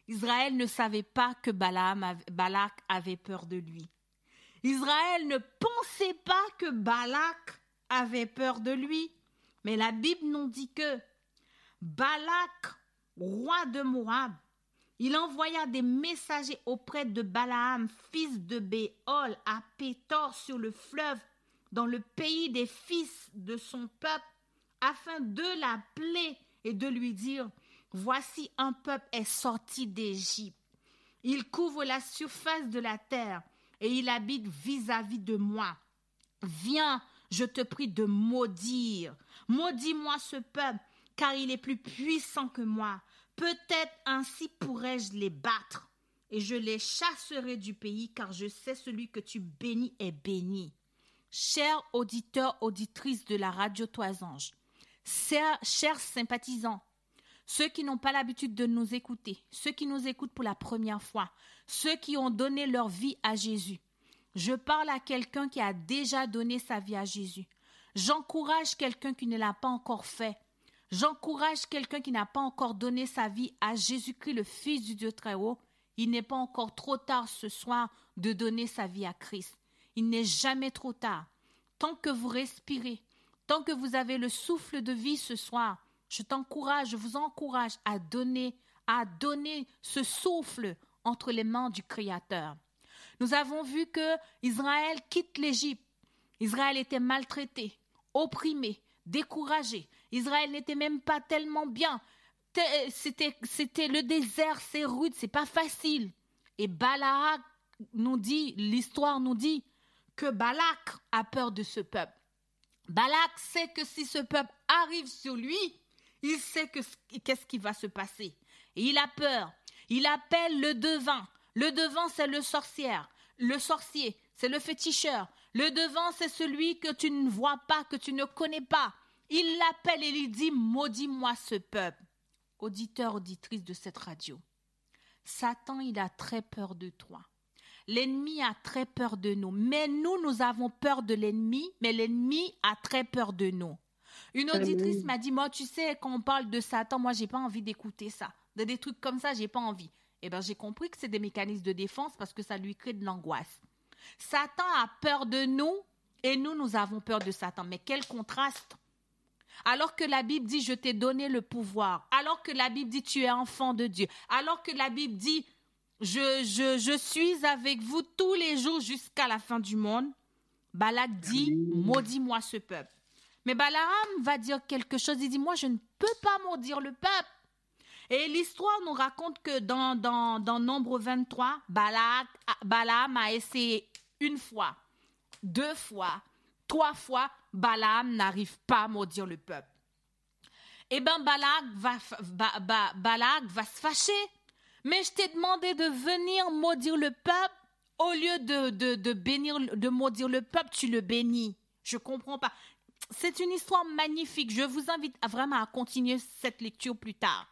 Israël ne savait pas que Balaam, Balak avait peur de lui. Israël ne pensait pas que Balak avait peur de lui. Mais la Bible nous dit que Balak, roi de Moab, il envoya des messagers auprès de Balaam, fils de Béol, à Pétor sur le fleuve, dans le pays des fils de son peuple, afin de l'appeler et de lui dire Voici un peuple est sorti d'Égypte. Il couvre la surface de la terre et il habite vis-à-vis -vis de moi. Viens, je te prie de maudire. Maudis-moi ce peuple, car il est plus puissant que moi. Peut-être ainsi pourrais-je les battre, et je les chasserai du pays, car je sais celui que tu bénis est béni. Chers auditeurs, auditrices de la radio Toisange, chers sympathisants, ceux qui n'ont pas l'habitude de nous écouter, ceux qui nous écoutent pour la première fois, ceux qui ont donné leur vie à Jésus. Je parle à quelqu'un qui a déjà donné sa vie à Jésus. J'encourage quelqu'un qui ne l'a pas encore fait J'encourage quelqu'un qui n'a pas encore donné sa vie à Jésus-Christ, le Fils du Dieu très haut. Il n'est pas encore trop tard ce soir de donner sa vie à Christ. Il n'est jamais trop tard. Tant que vous respirez, tant que vous avez le souffle de vie ce soir, je t'encourage, je vous encourage à donner, à donner ce souffle entre les mains du Créateur. Nous avons vu que Israël quitte l'Égypte. Israël était maltraité, opprimé, découragé. Israël n'était même pas tellement bien. C'était, c'était le désert, c'est rude, c'est pas facile. Et Balak nous dit, l'histoire nous dit que Balak a peur de ce peuple. Balak sait que si ce peuple arrive sur lui, Il sait que qu'est-ce qui va se passer. Il a peur. Il appelle le devin. Le devin, c'est le sorcière. Le sorcier, c'est le féticheur. Le devant, c'est celui que tu ne vois pas, que tu ne connais pas. Il l'appelle et il dit Maudis-moi ce peuple. Auditeur, auditrice de cette radio. Satan, il a très peur de toi. L'ennemi a très peur de nous. Mais nous, nous avons peur de l'ennemi, mais l'ennemi a très peur de nous. Une auditrice m'a dit Moi, tu sais, quand on parle de Satan, moi, j'ai pas envie d'écouter ça. De des trucs comme ça, j'ai pas envie. Eh bien, j'ai compris que c'est des mécanismes de défense parce que ça lui crée de l'angoisse. Satan a peur de nous et nous, nous avons peur de Satan. Mais quel contraste alors que la Bible dit, je t'ai donné le pouvoir. Alors que la Bible dit, tu es enfant de Dieu. Alors que la Bible dit, je, je, je suis avec vous tous les jours jusqu'à la fin du monde. Balak dit, maudis-moi ce peuple. Mais Balaam va dire quelque chose. Il dit, moi, je ne peux pas maudire le peuple. Et l'histoire nous raconte que dans, dans, dans Nombre 23, Balak, Balaam a essayé une fois, deux fois, trois fois, Balaam n'arrive pas à maudire le peuple. Eh bien, Balak va, se fâcher. Mais je t'ai demandé de venir maudire le peuple. Au lieu de, bénir, de maudire le peuple, tu le bénis. Je comprends pas. C'est une histoire magnifique. Je vous invite vraiment à continuer cette lecture plus tard.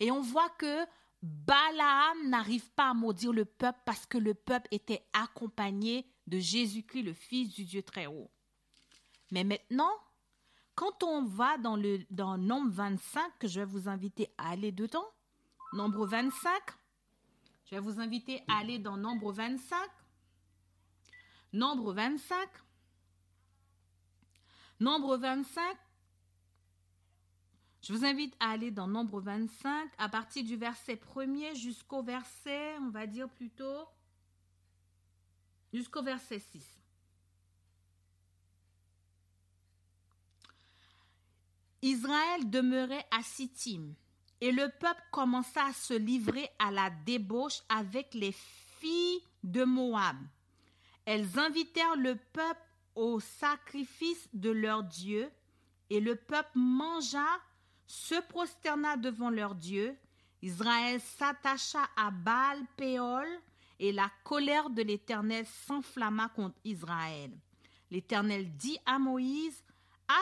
Et on voit que Balaam n'arrive pas à maudire le peuple parce que le peuple était accompagné de Jésus-Christ, le Fils du Dieu très haut. Mais maintenant, quand on va dans le dans Nombre 25, que je vais vous inviter à aller dedans, Nombre 25, je vais vous inviter à aller dans Nombre 25. Nombre 25. Nombre 25, je vous invite à aller dans Nombre 25 à partir du verset 1er jusqu'au verset, on va dire plutôt, jusqu'au verset 6. Israël demeurait à Sittim, et le peuple commença à se livrer à la débauche avec les filles de Moab. Elles invitèrent le peuple au sacrifice de leur Dieu, et le peuple mangea se prosterna devant leur Dieu. Israël s'attacha à Baal Péol et la colère de l'Éternel s'enflamma contre Israël. L'Éternel dit à Moïse,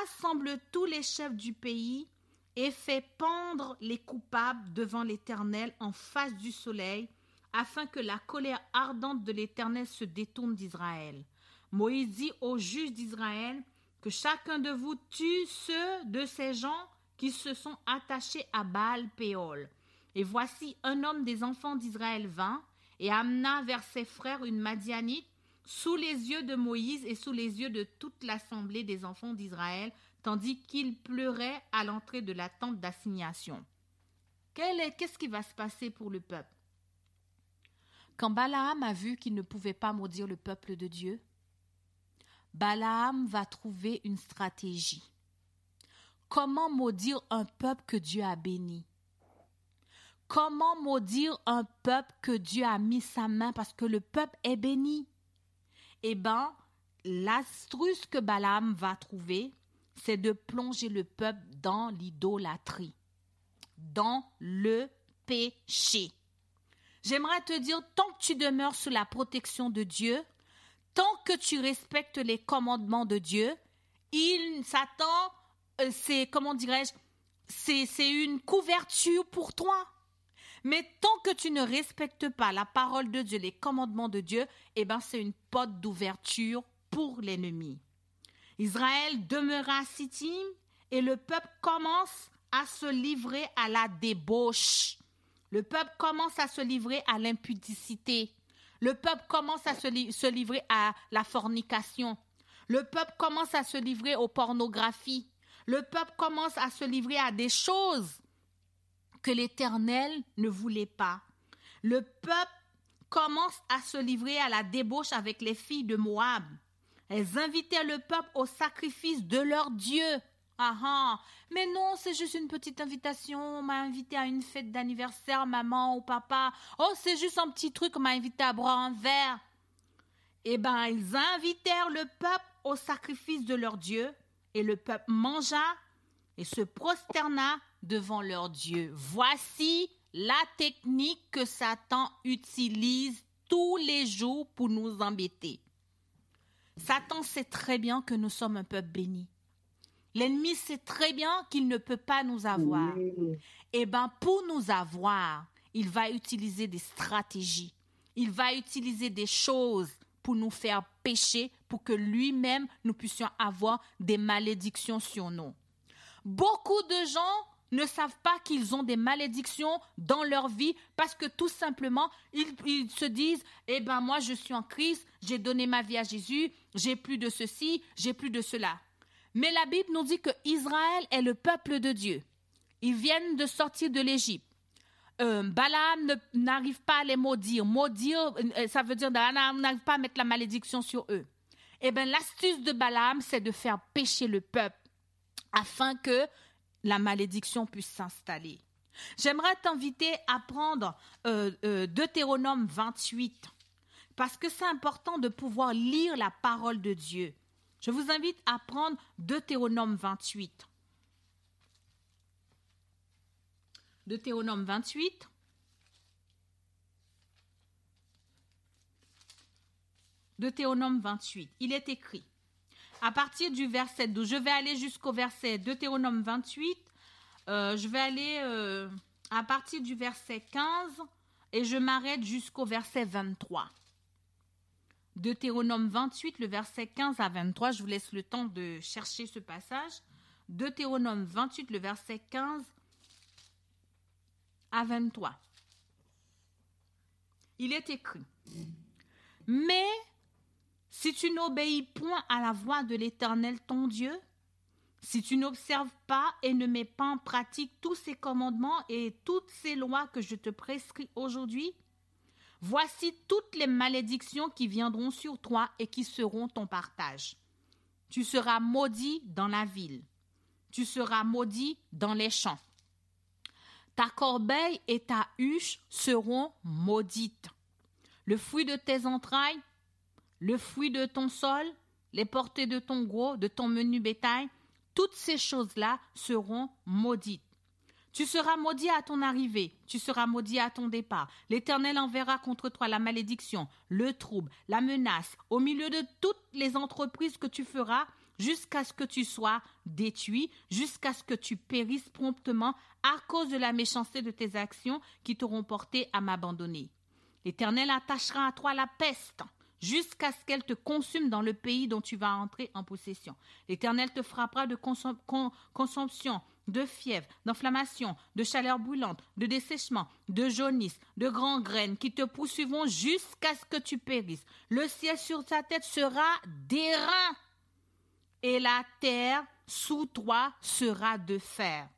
Assemble tous les chefs du pays et fais pendre les coupables devant l'Éternel en face du soleil, afin que la colère ardente de l'Éternel se détourne d'Israël. Moïse dit aux juges d'Israël que chacun de vous tue ceux de ces gens qui se sont attachés à Baal Péol. Et voici un homme des enfants d'Israël vint et amena vers ses frères une Madianite sous les yeux de Moïse et sous les yeux de toute l'assemblée des enfants d'Israël, tandis qu'il pleurait à l'entrée de la tente d'assignation. Qu'est-ce qui va se passer pour le peuple? Quand Balaam a vu qu'il ne pouvait pas maudire le peuple de Dieu, Balaam va trouver une stratégie. Comment maudire un peuple que Dieu a béni? Comment maudire un peuple que Dieu a mis sa main parce que le peuple est béni? Eh bien, l'astuce que Balaam va trouver, c'est de plonger le peuple dans l'idolâtrie, dans le péché. J'aimerais te dire, tant que tu demeures sous la protection de Dieu, tant que tu respectes les commandements de Dieu, il euh, c'est, comment dirais-je, c'est, une couverture pour toi. Mais tant que tu ne respectes pas la parole de Dieu, les commandements de Dieu, eh ben, c'est une porte d'ouverture pour l'ennemi. Israël demeura à Sittim et le peuple commence à se livrer à la débauche. Le peuple commence à se livrer à l'impudicité. Le peuple commence à se, se livrer à la fornication. Le peuple commence à se livrer aux pornographies le peuple commence à se livrer à des choses que l'Éternel ne voulait pas. Le peuple commence à se livrer à la débauche avec les filles de Moab. Elles invitaient le peuple au sacrifice de leur Dieu. Ah ah, mais non, c'est juste une petite invitation. On m'a invité à une fête d'anniversaire, maman ou papa. Oh, c'est juste un petit truc, on m'a invité à boire un verre. Eh bien, ils invitèrent le peuple au sacrifice de leur Dieu et le peuple mangea, et se prosterna devant leur Dieu. Voici la technique que Satan utilise tous les jours pour nous embêter. Satan sait très bien que nous sommes un peuple béni. L'ennemi sait très bien qu'il ne peut pas nous avoir. Eh bien, pour nous avoir, il va utiliser des stratégies. Il va utiliser des choses pour nous faire pécher, pour que lui-même, nous puissions avoir des malédictions sur nous. Beaucoup de gens ne savent pas qu'ils ont des malédictions dans leur vie parce que tout simplement, ils, se disent, eh ben moi je suis en Christ, j'ai donné ma vie à Jésus, j'ai plus de ceci, j'ai plus de cela. Mais la Bible nous dit que Israël est le peuple de Dieu. Ils viennent de sortir de l'Égypte. Euh, Balaam n'arrive pas à les maudire. Maudire, euh, ça veut dire Balaam n'arrive pas à mettre la malédiction sur eux. Eh bien, l'astuce de Balaam, c'est de faire pécher le peuple afin que la malédiction puisse s'installer. J'aimerais t'inviter à prendre euh, euh, Deutéronome 28, parce que c'est important de pouvoir lire la parole de Dieu. Je vous invite à prendre Deutéronome 28. Deutéronome 28. Deutéronome 28. Il est écrit à partir du verset 12. Je vais aller jusqu'au verset Deutéronome 28. Euh, je vais aller euh, à partir du verset 15 et je m'arrête jusqu'au verset 23. Deutéronome 28, le verset 15 à 23. Je vous laisse le temps de chercher ce passage. Deutéronome 28, le verset 15 à 23. Il est écrit. Mais si tu n'obéis point à la voix de l'Éternel ton Dieu, si tu n'observes pas et ne mets pas en pratique tous ces commandements et toutes ces lois que je te prescris aujourd'hui, voici toutes les malédictions qui viendront sur toi et qui seront ton partage. Tu seras maudit dans la ville, tu seras maudit dans les champs. Ta corbeille et ta huche seront maudites. Le fruit de tes entrailles le fruit de ton sol, les portées de ton gros, de ton menu bétail, toutes ces choses-là seront maudites. Tu seras maudit à ton arrivée, tu seras maudit à ton départ. L'Éternel enverra contre toi la malédiction, le trouble, la menace, au milieu de toutes les entreprises que tu feras, jusqu'à ce que tu sois détruit, jusqu'à ce que tu périsses promptement à cause de la méchanceté de tes actions qui t'auront porté à m'abandonner. L'Éternel attachera à toi la peste, jusqu'à ce qu'elle te consume dans le pays dont tu vas entrer en possession. L'Éternel te frappera de consomption, de fièvre, d'inflammation, de chaleur brûlante, de dessèchement, de jaunisse, de grands graines qui te poursuivront jusqu'à ce que tu périsses. Le ciel sur ta tête sera d'airain et la terre sous toi sera de fer.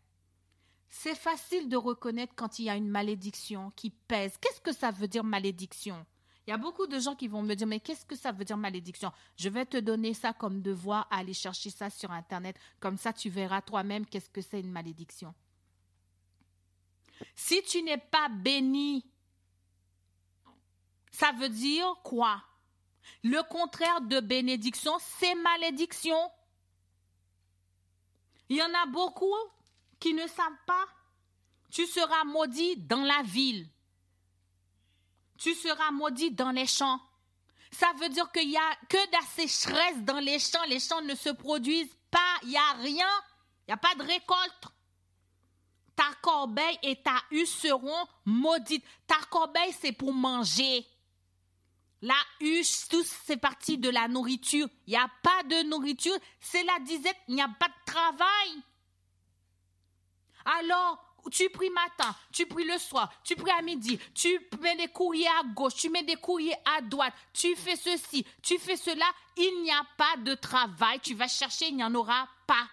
C'est facile de reconnaître quand il y a une malédiction qui pèse. Qu'est-ce que ça veut dire malédiction? Il y a beaucoup de gens qui vont me dire, mais qu'est-ce que ça veut dire malédiction? Je vais te donner ça comme devoir, aller chercher ça sur Internet. Comme ça, tu verras toi-même qu'est-ce que c'est une malédiction. Si tu n'es pas béni, ça veut dire quoi? Le contraire de bénédiction, c'est malédiction. Il y en a beaucoup qui ne savent pas. Tu seras maudit dans la ville tu seras maudit dans les champs. Ça veut dire qu'il n'y a que de la sécheresse dans les champs. Les champs ne se produisent pas. Il n'y a rien. Il n'y a pas de récolte. Ta corbeille et ta huche seront maudites. Ta corbeille, c'est pour manger. La huche, tout c'est parti de la nourriture. Il n'y a pas de nourriture. C'est la disette, il n'y a pas de travail. Alors, tu pries matin, tu pries le soir, tu pries à midi, tu mets des courriers à gauche, tu mets des courriers à droite, tu fais ceci, tu fais cela, il n'y a pas de travail, tu vas chercher, il n'y en aura pas.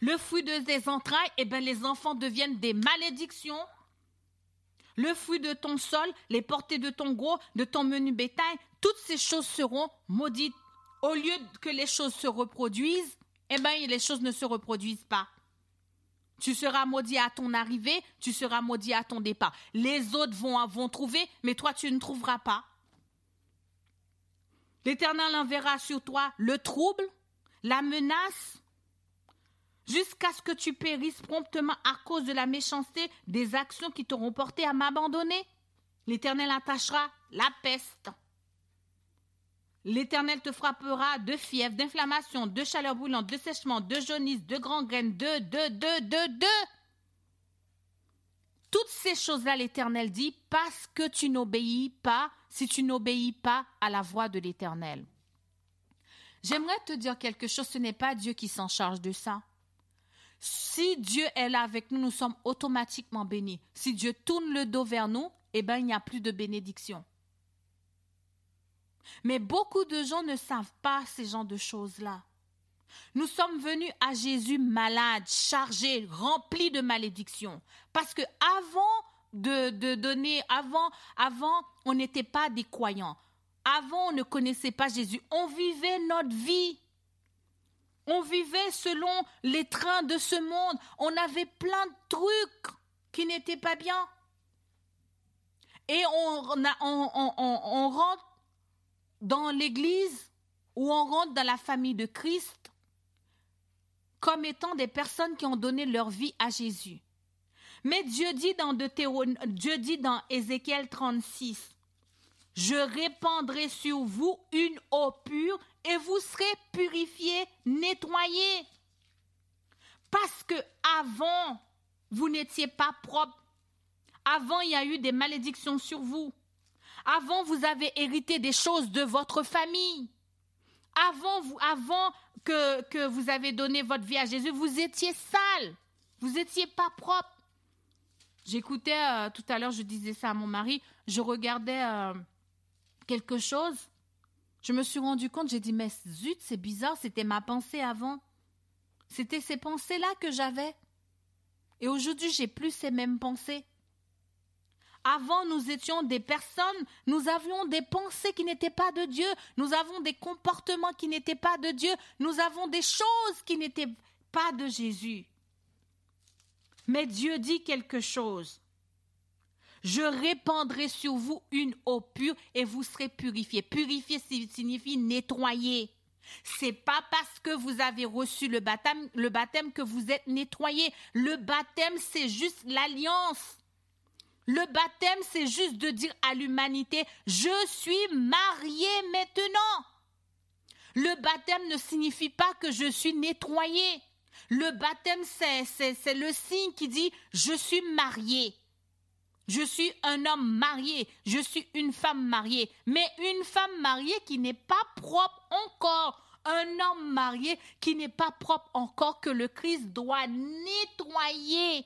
Le fruit de tes entrailles, eh bien, les enfants deviennent des malédictions. Le fruit de ton sol, les portées de ton gros, de ton menu bétail, toutes ces choses seront maudites. Au lieu que les choses se reproduisent, eh bien, les choses ne se reproduisent pas. Tu seras maudit à ton arrivée, tu seras maudit à ton départ. Les autres vont, vont trouver, mais toi, tu ne trouveras pas. L'Éternel enverra sur toi le trouble, la menace, jusqu'à ce que tu périsses promptement à cause de la méchanceté des actions qui t'auront porté à m'abandonner. L'Éternel attachera la peste. L'Éternel te frappera de fièvre, d'inflammation, de chaleur brûlante, de sèchement, de jaunisse, de gangrène, de, de, de, de, de. Toutes ces choses-là, l'Éternel dit, parce que tu n'obéis pas, si tu n'obéis pas à la voix de l'Éternel. J'aimerais te dire quelque chose, ce n'est pas Dieu qui s'en charge de ça. Si Dieu est là avec nous, nous sommes automatiquement bénis. Si Dieu tourne le dos vers nous, eh bien, il n'y a plus de bénédiction. Mais beaucoup de gens ne savent pas ces genres de choses-là. Nous sommes venus à Jésus malades, chargés, remplis de malédictions. Parce que avant de, donner, avant, avant, on n'était pas des croyants. Avant, on ne connaissait pas Jésus. On vivait notre vie. On vivait selon les trains de ce monde. On avait plein de trucs qui n'étaient pas bien. Et on, on, on rentre dans l'Église ou on rentre dans la famille de Christ comme étant des personnes qui ont donné leur vie à Jésus. Mais Dieu dit dans, Dieu dit dans Ézéchiel 36, Je répandrai sur vous une eau pure et vous serez purifiés, nettoyés. Parce que avant, vous n'étiez pas propre. Avant, il y a eu des malédictions sur vous. Avant, vous avez hérité des choses de votre famille. Avant, que, que vous avez donné votre vie à Jésus, vous étiez sale. Vous n'étiez pas propre. J'écoutais euh, tout à l'heure, je disais ça à mon mari, je regardais euh, quelque chose. Je me suis rendu compte, j'ai dit, mais zut, c'est bizarre, c'était ma pensée avant. C'était ces pensées-là que j'avais. Et aujourd'hui, j'ai plus ces mêmes pensées. Avant, nous étions des personnes, nous avions des pensées qui n'étaient pas de Dieu, nous avons des comportements qui n'étaient pas de Dieu, nous avons des choses qui n'étaient pas de Jésus. Mais Dieu dit quelque chose. Je répandrai sur vous une eau pure et vous serez purifiés. Purifier signifie nettoyer. C'est pas parce que vous avez reçu le baptême, que vous êtes nettoyé. Le baptême, c'est juste l'alliance. Le baptême, c'est juste de dire à l'humanité, je suis marié maintenant. Le baptême ne signifie pas que je suis nettoyé. Le baptême, c'est le signe qui dit, je suis marié. Je suis un homme marié, je suis une femme mariée, mais une femme mariée qui n'est pas propre encore, un homme marié qui n'est pas propre encore, que le Christ doit nettoyer.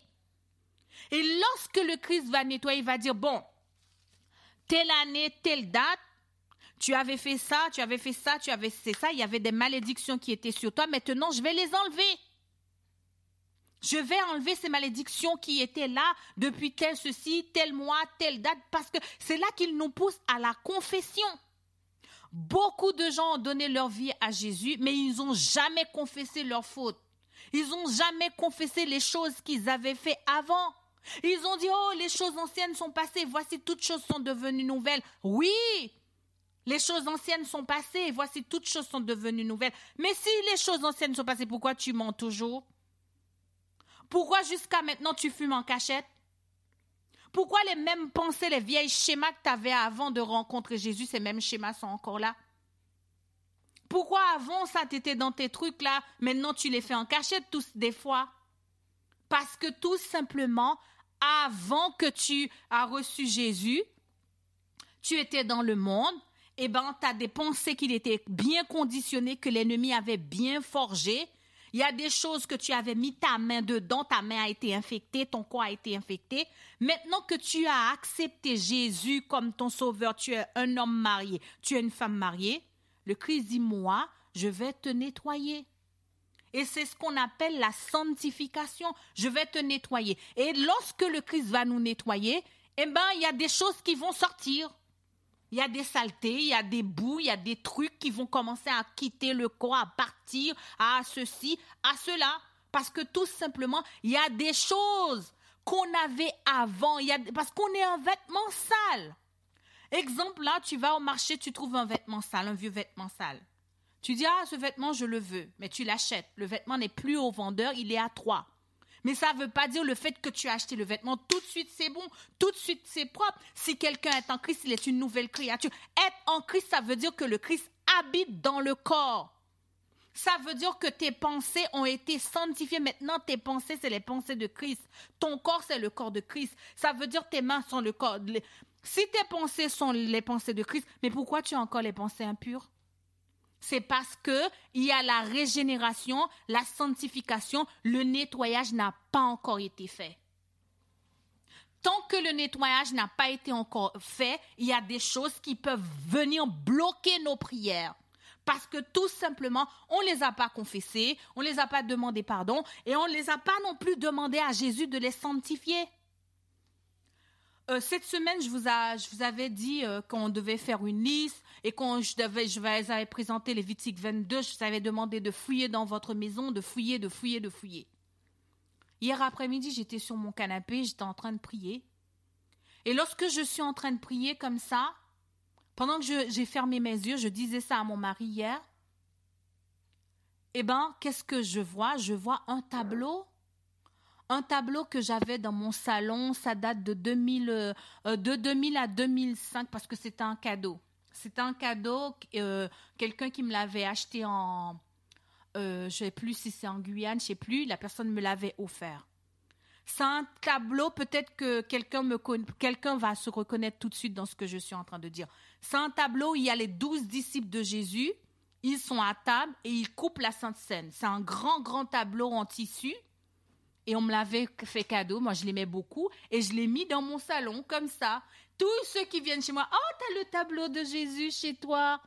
Et lorsque le Christ va nettoyer, il va dire, bon, telle année, telle date, tu avais fait ça, tu avais fait ça, tu avais fait ça, il y avait des malédictions qui étaient sur toi, maintenant je vais les enlever. Je vais enlever ces malédictions qui étaient là depuis tel ceci, tel mois, telle date, parce que c'est là qu'il nous pousse à la confession. Beaucoup de gens ont donné leur vie à Jésus, mais ils n'ont jamais confessé leurs fautes. Ils n'ont jamais confessé les choses qu'ils avaient fait avant. Ils ont dit, oh, les choses anciennes sont passées, voici toutes choses sont devenues nouvelles. Oui, les choses anciennes sont passées, voici toutes choses sont devenues nouvelles. Mais si les choses anciennes sont passées, pourquoi tu mens toujours? Pourquoi jusqu'à maintenant tu fumes en cachette? Pourquoi les mêmes pensées, les vieilles schémas que tu avais avant de rencontrer Jésus, ces mêmes schémas sont encore là? Pourquoi avant ça t'était dans tes trucs là, maintenant tu les fais en cachette tous des fois? Parce que tout simplement, avant que tu as reçu Jésus, tu étais dans le monde, et eh ben, tu as des pensées qui étaient bien conditionnées, que l'ennemi avait bien forgées. Il y a des choses que tu avais mis ta main dedans, ta main a été infectée, ton corps a été infecté. Maintenant que tu as accepté Jésus comme ton sauveur, tu es un homme marié, tu es une femme mariée, le Christ dit, moi, je vais te nettoyer. Et c'est ce qu'on appelle la sanctification. Je vais te nettoyer. Et lorsque le Christ va nous nettoyer, eh ben, il y a des choses qui vont sortir. Il y a des saletés, il y a des bouts, il y a des trucs qui vont commencer à quitter le corps, à partir, à ceci, à cela. Parce que tout simplement, il y a des choses qu'on avait avant. Il y a, parce qu'on est un vêtement sale. Exemple, là, tu vas au marché, tu trouves un vêtement sale, un vieux vêtement sale. Tu dis, ah, ce vêtement, je le veux, mais tu l'achètes. Le vêtement n'est plus au vendeur, il est à toi. Mais ça ne veut pas dire le fait que tu as acheté le vêtement, tout de suite c'est bon, tout de suite c'est propre. Si quelqu'un est en Christ, il est une nouvelle créature. Être en Christ, ça veut dire que le Christ habite dans le corps. Ça veut dire que tes pensées ont été sanctifiées. Maintenant, tes pensées, c'est les pensées de Christ. Ton corps, c'est le corps de Christ. Ça veut dire tes mains sont le corps. Si tes pensées sont les pensées de Christ, mais pourquoi tu as encore les pensées impures? C'est parce que il y a la régénération, la sanctification, le nettoyage n'a pas encore été fait. Tant que le nettoyage n'a pas été encore fait, il y a des choses qui peuvent venir bloquer nos prières. Parce que tout simplement, on ne les a pas confessées, on ne les a pas demandé pardon et on ne les a pas non plus demandé à Jésus de les sanctifier. Euh, cette semaine, je vous, avais dit euh, qu'on devait faire une liste et quand je devais, je vais avais présenté Lévitique 22, je vous avais demandé de fouiller dans votre maison, de fouiller, de fouiller, de fouiller. Hier après-midi, j'étais sur mon canapé, j'étais en train de prier. Et lorsque je suis en train de prier comme ça, pendant que j'ai fermé mes yeux, je disais ça à mon mari hier. Eh ben, qu'est-ce que je vois? Je vois un tableau un tableau que j'avais dans mon salon, ça date de 2000, euh, de 2000 à 2005 parce que c'était un cadeau. C'était un cadeau, euh, quelqu'un qui me l'avait acheté en, euh, je sais plus si c'est en Guyane, je sais plus, la personne me l'avait offert. C'est un tableau, peut-être que quelqu'un va se reconnaître tout de suite dans ce que je suis en train de dire. C'est un tableau il y a les douze disciples de Jésus, ils sont à table et ils coupent la Sainte Seine. C'est un grand, grand tableau en tissu et on me l'avait fait cadeau. Moi, je l'aimais beaucoup. Et je l'ai mis dans mon salon, comme ça. Tous ceux qui viennent chez moi, oh, t'as le tableau de Jésus chez toi.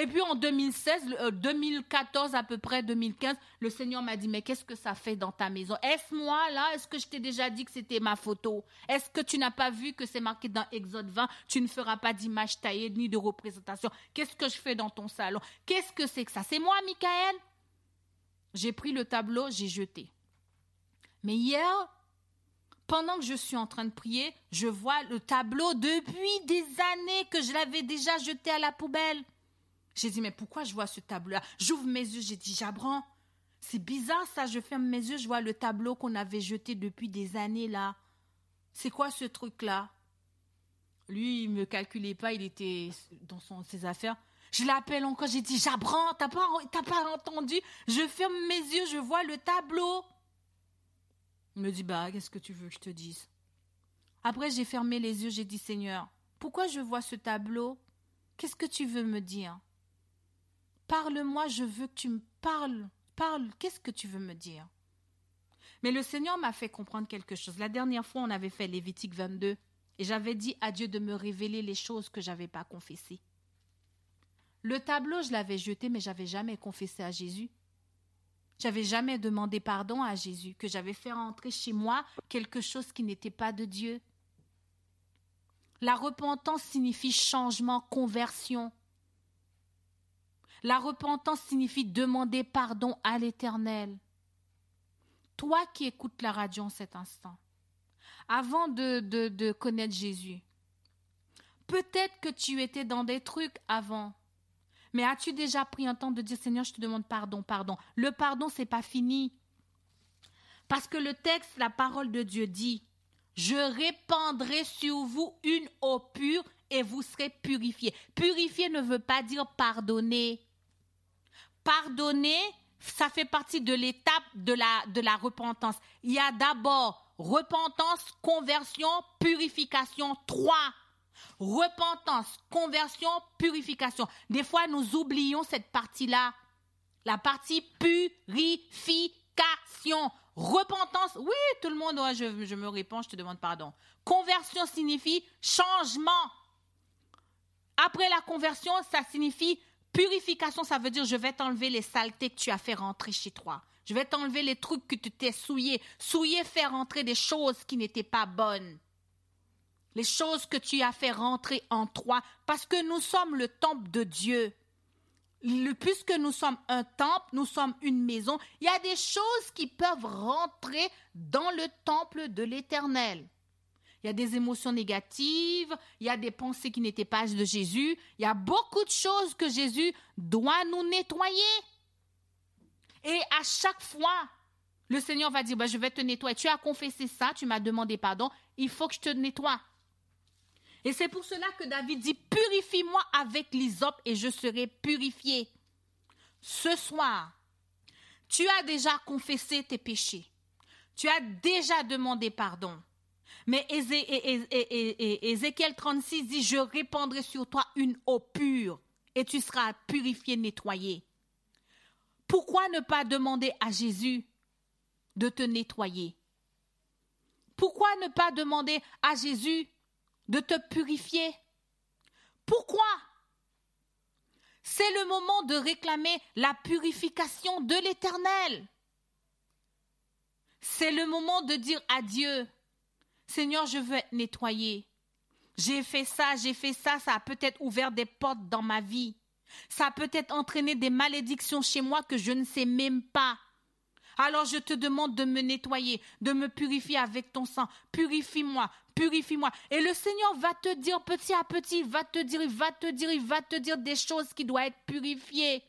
Et puis en 2016, 2014 euh, à peu près, 2015, le Seigneur m'a dit, mais qu'est-ce que ça fait dans ta maison? Est-ce moi là? Est-ce que je t'ai déjà dit que c'était ma photo? Est-ce que tu n'as pas vu que c'est marqué dans Exode 20 Tu ne feras pas d'image taillée ni de représentation? Qu'est-ce que je fais dans ton salon? Qu'est-ce que c'est que ça? C'est moi, Michael J'ai pris le tableau, j'ai jeté. Mais hier, pendant que je suis en train de prier, je vois le tableau depuis des années que je l'avais déjà jeté à la poubelle. J'ai dit, mais pourquoi je vois ce tableau-là? J'ouvre mes yeux, j'ai dit, Jabran, c'est bizarre ça, je ferme mes yeux, je vois le tableau qu'on avait jeté depuis des années là. C'est quoi ce truc-là? Lui, il me calculait pas, il était dans ses affaires. Je l'appelle encore, j'ai dit, Jabran, t'as pas, pas entendu? Je ferme mes yeux, je vois le tableau. Il me dit Bah, qu'est-ce que tu veux que je te dise? Après, j'ai fermé les yeux, j'ai dit Seigneur, pourquoi je vois ce tableau? Qu'est-ce que tu veux me dire? Parle-moi, je veux que tu me parles. Parle, qu'est-ce que tu veux me dire? Mais le Seigneur m'a fait comprendre quelque chose. La dernière fois, on avait fait Lévitique 22 et j'avais dit à Dieu de me révéler les choses que je n'avais pas confessées. Le tableau, je l'avais jeté, mais j'avais jamais confessé à Jésus. J'avais jamais demandé pardon à Jésus, que j'avais fait entrer chez moi quelque chose qui n'était pas de Dieu. La repentance signifie changement, conversion. La repentance signifie demander pardon à l'Éternel. Toi qui écoutes la radio en cet instant, avant de, de, de connaître Jésus, peut-être que tu étais dans des trucs avant, mais as-tu déjà pris un temps de dire Seigneur, je te demande pardon, pardon? Le pardon, c'est pas fini. Parce que le texte, la parole de Dieu dit Je répandrai sur vous une eau pure et vous serez purifiés. Purifier ne veut pas dire pardonner. Pardonner, ça fait partie de l'étape de la, de la repentance. Il y a d'abord repentance, conversion, purification, trois repentance, conversion, purification. Des fois, nous oublions cette partie-là. La partie purification. Repentance, oui, tout le monde, je, je me réponds, je te demande pardon. Conversion signifie changement. Après la conversion, ça signifie purification, ça veut dire je vais t'enlever les saletés que tu as fait rentrer chez toi. Je vais t'enlever les trucs que tu t'es souillé. Souillé, faire rentrer des choses qui n'étaient pas bonnes les choses que tu as fait rentrer en toi, parce que nous sommes le temple de Dieu. puisque nous sommes un temple, nous sommes une maison, il y a des choses qui peuvent rentrer dans le temple de l'Éternel. il y a des émotions négatives, il y a des pensées qui n'étaient pas de Jésus, il y a beaucoup de choses que Jésus doit nous nettoyer. Et à chaque fois, le Seigneur va dire, bah, je vais te nettoyer. Tu as confessé ça, tu m'as demandé pardon, il faut que je te nettoie. Et c'est pour cela que David dit, purifie-moi avec l'hysope et je serai purifié. Ce soir, tu as déjà confessé tes péchés. Tu as déjà demandé pardon. Mais Ézéchiel 36 dit, je répandrai sur toi une eau pure et tu seras purifié, nettoyé. Pourquoi ne pas demander à Jésus de te nettoyer? Pourquoi ne pas demander à Jésus de te purifier Pourquoi? C'est le moment de réclamer la purification de l'Éternel. C'est le moment de dire à Dieu, Seigneur, je veux être nettoyé. J'ai fait ça, j'ai fait ça, ça a peut-être ouvert des portes dans ma vie. Ça a peut-être entraîné des malédictions chez moi que je ne sais même pas. Alors je te demande de me nettoyer, de me purifier avec ton sang. Purifie-moi, purifie-moi. Et le Seigneur va te dire petit à petit, il va te dire, il va te dire, il va te dire des choses qui doivent être purifiées.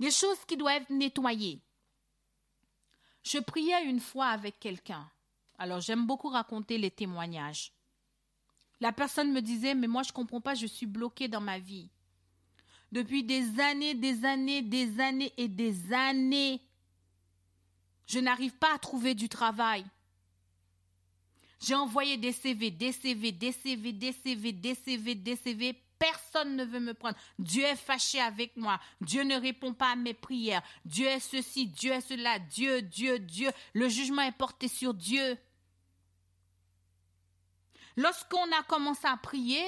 Des choses qui doivent être nettoyées. Je priais une fois avec quelqu'un. Alors j'aime beaucoup raconter les témoignages. La personne me disait, mais moi je ne comprends pas, je suis bloquée dans ma vie depuis des années, des années, des années et des années. Je n'arrive pas à trouver du travail. J'ai envoyé des CV, des CV, des CV, des CV, des CV, des CV. Personne ne veut me prendre. Dieu est fâché avec moi. Dieu ne répond pas à mes prières. Dieu est ceci, Dieu est cela. Dieu, Dieu, Dieu. Le jugement est porté sur Dieu. Lorsqu'on a commencé à prier,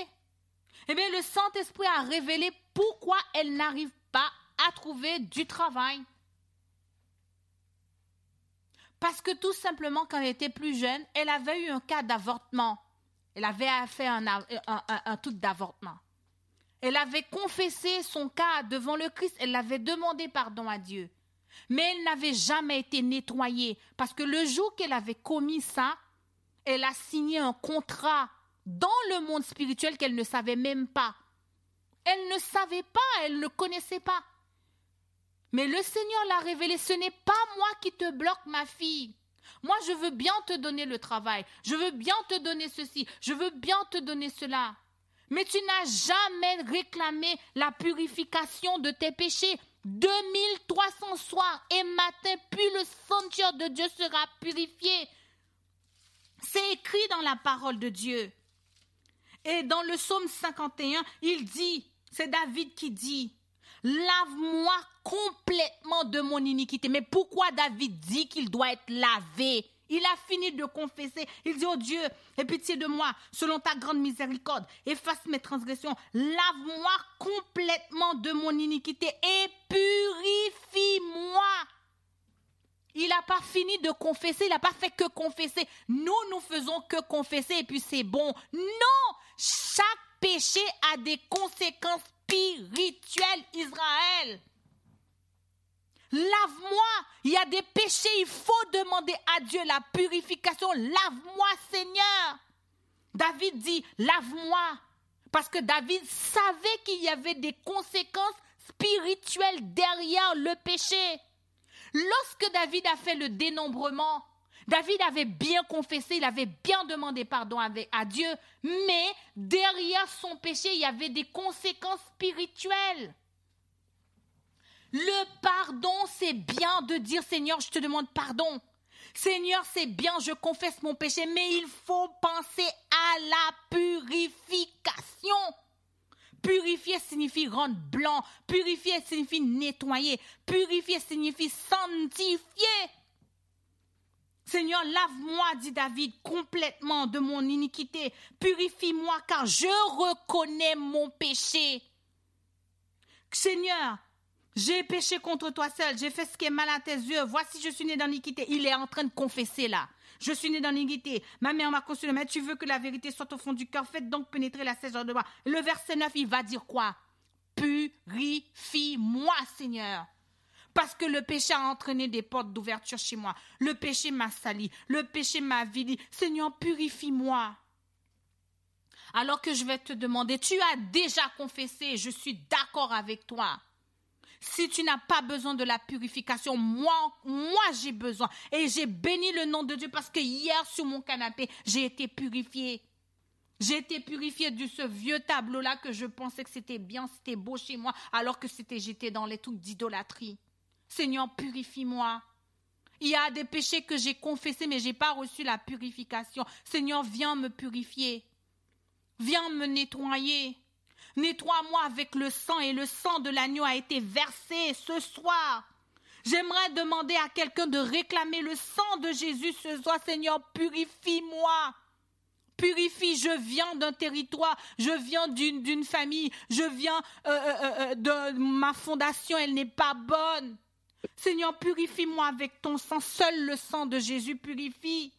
eh bien, le Saint-Esprit a révélé pourquoi elle n'arrive pas à trouver du travail. Parce que tout simplement, quand elle était plus jeune, elle avait eu un cas d'avortement. Elle avait fait un, un, truc d'avortement. Elle avait confessé son cas devant le Christ. Elle avait demandé pardon à Dieu. Mais elle n'avait jamais été nettoyée. Parce que le jour qu'elle avait commis ça, elle a signé un contrat dans le monde spirituel qu'elle ne savait même pas. Elle ne savait pas, elle ne connaissait pas. Mais le Seigneur l'a révélé, ce n'est pas moi qui te bloque, ma fille. Moi, je veux bien te donner le travail, je veux bien te donner ceci, je veux bien te donner cela. Mais tu n'as jamais réclamé la purification de tes péchés. 2300 soirs et matins, puis le sanctuaire de Dieu sera purifié. C'est écrit dans la parole de Dieu. Et dans le psaume 51, il dit, c'est David qui dit, lave-moi complètement de mon iniquité. Mais pourquoi David dit qu'il doit être lavé? Il a fini de confesser. Il dit, oh Dieu, aie pitié de moi, selon ta grande miséricorde. Efface mes transgressions. Lave-moi complètement de mon iniquité et purifie-moi. Il n'a pas fini de confesser, il n'a pas fait que confesser. Nous, nous faisons que confesser et puis c'est bon. Non, chaque péché a des conséquences spirituelles, Israël. Lave-moi. Il y a des péchés, il faut demander à Dieu la purification. Lave-moi, Seigneur. David dit, lave-moi. Parce que David savait qu'il y avait des conséquences spirituelles derrière le péché. Lorsque David a fait le dénombrement, David avait bien confessé, il avait bien demandé pardon à Dieu, mais derrière son péché, il y avait des conséquences spirituelles. Le pardon, c'est bien de dire Seigneur, je te demande pardon. Seigneur, c'est bien, je confesse mon péché, mais il faut penser à la purification. Purifier signifie rendre blanc. Purifier signifie nettoyer. Purifier signifie sanctifier. Seigneur, lave-moi, dit David, complètement de mon iniquité. Purifie-moi car je reconnais mon péché. Seigneur, j'ai péché contre toi seul, j'ai fait ce qui est mal à tes yeux. Voici, je suis né dans l'iniquité. Il est en train de confesser là. Je suis né dans l'iniquité. Ma mère m'a conçu. Mais tu veux que la vérité soit au fond du cœur? Faites donc pénétrer la saison de moi. Le verset 9, il va dire quoi? Purifie-moi, Seigneur. Parce que le péché a entraîné des portes d'ouverture chez moi. Le péché m'a sali. Le péché m'a vili. Seigneur, purifie-moi. Alors que je vais te demander, tu as déjà confessé, je suis d'accord avec toi. Si tu n'as pas besoin de la purification, moi, moi j'ai besoin. Et j'ai béni le nom de Dieu parce que hier sur mon canapé, j'ai été purifié. J'ai été purifié de ce vieux tableau-là que je pensais que c'était bien, c'était beau chez moi, alors que c'était j'étais dans les trucs d'idolâtrie. Seigneur, purifie-moi. Il y a des péchés que j'ai confessés, mais je n'ai pas reçu la purification. Seigneur, viens me purifier. Viens me nettoyer. Nettoie-moi avec le sang et le sang de l'agneau a été versé ce soir. J'aimerais demander à quelqu'un de réclamer le sang de Jésus ce soir. Seigneur, purifie-moi. Purifie, je viens d'un territoire, je viens d'une famille, je viens euh, euh, euh, de ma fondation, elle n'est pas bonne. Seigneur, purifie-moi avec ton sang. Seul le sang de Jésus purifie.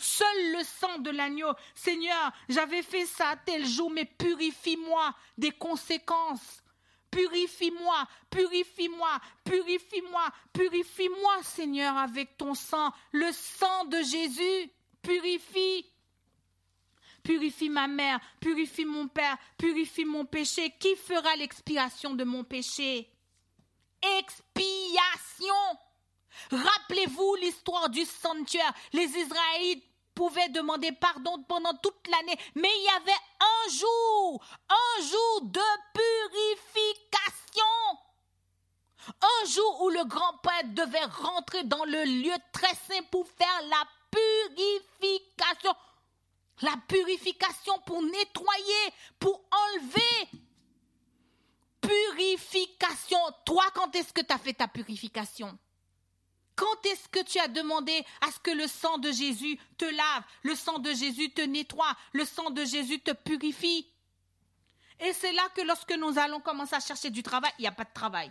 Seul le sang de l'agneau. Seigneur, j'avais fait ça tel jour, mais purifie-moi des conséquences. Purifie-moi, purifie-moi, purifie-moi, purifie-moi, Seigneur, avec ton sang. Le sang de Jésus purifie. Purifie ma mère, purifie mon père, purifie mon péché. Qui fera l'expiation de mon péché? Expiation Rappelez-vous l'histoire du sanctuaire. Les Israélites pouvait demander pardon pendant toute l'année, mais il y avait un jour, un jour de purification. Un jour où le grand prêtre devait rentrer dans le lieu très saint pour faire la purification. La purification pour nettoyer, pour enlever. Purification. Toi, quand est-ce que tu as fait ta purification? Quand est-ce que tu as demandé à ce que le sang de Jésus te lave, le sang de Jésus te nettoie, le sang de Jésus te purifie? Et c'est là que lorsque nous allons commencer à chercher du travail, il n'y a pas de travail.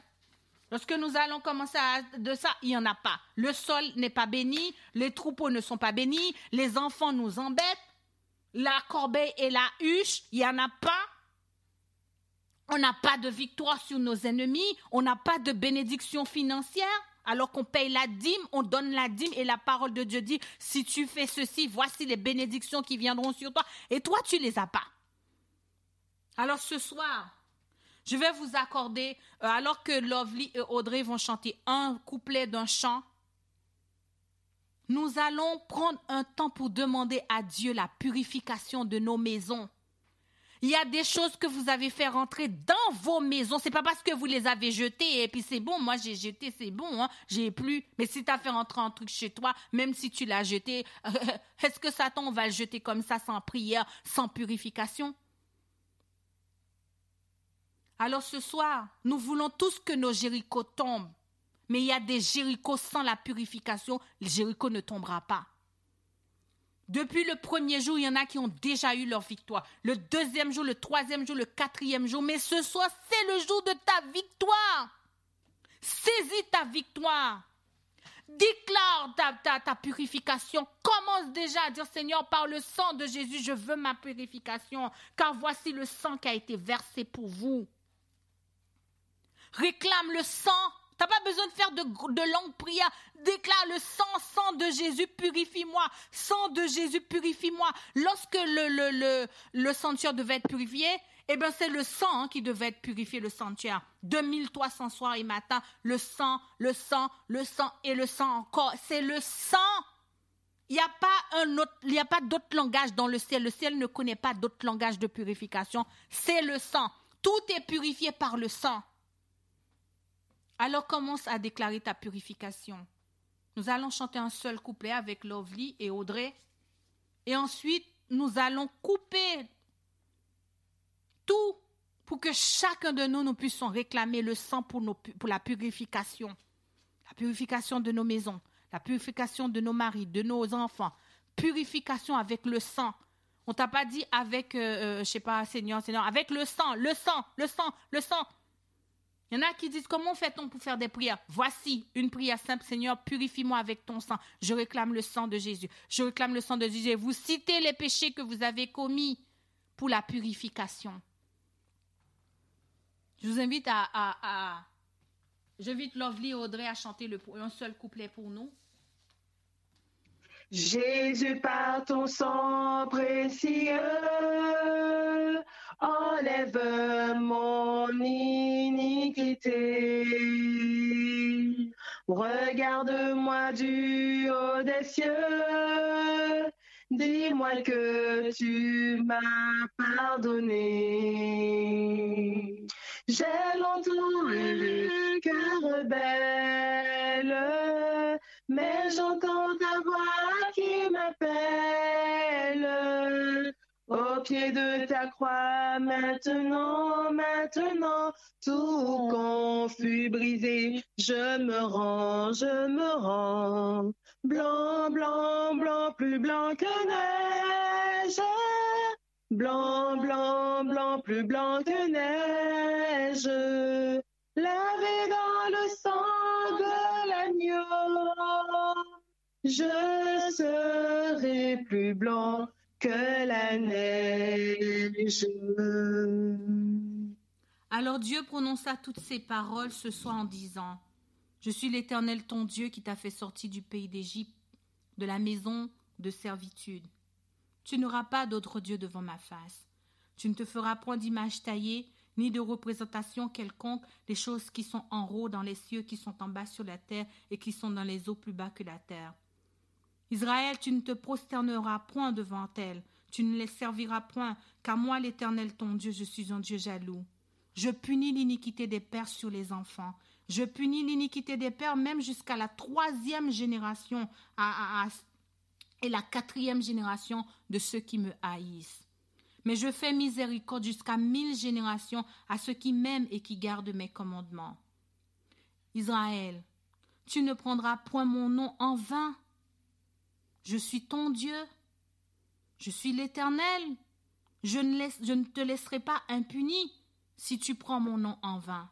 Lorsque nous allons commencer à de ça, il n'y en a pas. Le sol n'est pas béni, les troupeaux ne sont pas bénis, les enfants nous embêtent, la corbeille et la huche, il n'y en a pas. On n'a pas de victoire sur nos ennemis, on n'a pas de bénédiction financière alors qu'on paye la dîme, on donne la dîme et la parole de Dieu dit, si tu fais ceci, voici les bénédictions qui viendront sur toi. Et toi, tu les as pas. Alors ce soir, je vais vous accorder, euh, alors que Lovely et Audrey vont chanter un couplet d'un chant, nous allons prendre un temps pour demander à Dieu la purification de nos maisons. Il y a des choses que vous avez fait rentrer dans vos maisons. C'est pas parce que vous les avez jetées et puis c'est bon, moi j'ai jeté, c'est bon, hein, j'ai plus. Mais si tu as fait rentrer un truc chez toi, même si tu l'as jeté, est-ce que Satan va le jeter comme ça sans prière, sans purification? Alors ce soir, nous voulons tous que nos Jérichos tombent. Mais il y a des Jérichos sans la purification, le Jéricho ne tombera pas. Depuis le premier jour, il y en a qui ont déjà eu leur victoire. Le deuxième jour, le troisième jour, le quatrième jour. Mais ce soir, c'est le jour de ta victoire. Saisis ta victoire. Déclare ta, ta, purification. Commence déjà à dire Seigneur, par le sang de Jésus, je veux ma purification. Car voici le sang qui a été versé pour vous. Réclame le sang T'as pas besoin de faire de, de longues prières. Déclare le sang, sang de Jésus, purifie-moi. Sang de Jésus, purifie-moi. Lorsque le, le, sanctuaire devait être purifié, eh bien, c'est le sang hein, qui devait être purifié, le sanctuaire. 2300 soirs et matin, le sang, le sang, le sang et le sang encore. C'est le sang. Il n'y a pas a pas d'autre langage dans le ciel. Le ciel ne connaît pas d'autre langage de purification. C'est le sang. Tout est purifié par le sang. Alors commence à déclarer ta purification. Nous allons chanter un seul couplet avec Lovely et Audrey. Et ensuite, nous allons couper tout pour que chacun de nous, nous puissions réclamer le sang pour, la purification. La purification de nos maisons, la purification de nos maris, de nos enfants. Purification avec le sang. On t'a pas dit avec, euh, euh, je sais pas, Seigneur, Seigneur, avec le sang, le sang, le sang, le sang. Il y en a qui disent comment fait-on pour faire des prières? Voici une prière simple, Seigneur, purifie-moi avec ton sang. Je réclame le sang de Jésus. Je réclame le sang de Jésus. Vous citez les péchés que vous avez commis pour la purification. Je vous invite à, J'invite Lovely et Audrey à chanter un seul couplet pour nous. Jésus, par ton sang précieux, enlève mon iniquité. Regarde-moi du haut des cieux, dis-moi que tu m'as pardonné. J'ai longtemps le cœur rebelle, mais j'entends ta voix Au pied de ta croix, maintenant, maintenant, tout confus brisé, je me rends, je me rends. Blanc, blanc, blanc, plus blanc que neige. Blanc, blanc, blanc, plus blanc que neige. Je serai plus blanc que la neige. Alors Dieu prononça toutes ces paroles ce soir en disant Je suis l'Éternel ton Dieu qui t'a fait sortir du pays d'Égypte, de la maison de servitude. Tu n'auras pas d'autre Dieu devant ma face. Tu ne te feras point d'image taillée, ni de représentation quelconque des choses qui sont en haut dans les cieux, qui sont en bas sur la terre, et qui sont dans les eaux plus bas que la terre. Israël, tu ne te prosterneras point devant elles, tu ne les serviras point, car moi, l'Éternel ton Dieu, je suis un Dieu jaloux. Je punis l'iniquité des pères sur les enfants. Je punis l'iniquité des pères même jusqu'à la troisième génération et la quatrième génération de ceux qui me haïssent. Mais je fais miséricorde jusqu'à mille générations à ceux qui m'aiment et qui gardent mes commandements. Israël, tu ne prendras point mon nom en vain. Je suis ton Dieu. Je suis l'Éternel. Je ne, te laisserai pas impuni si tu prends mon nom en vain.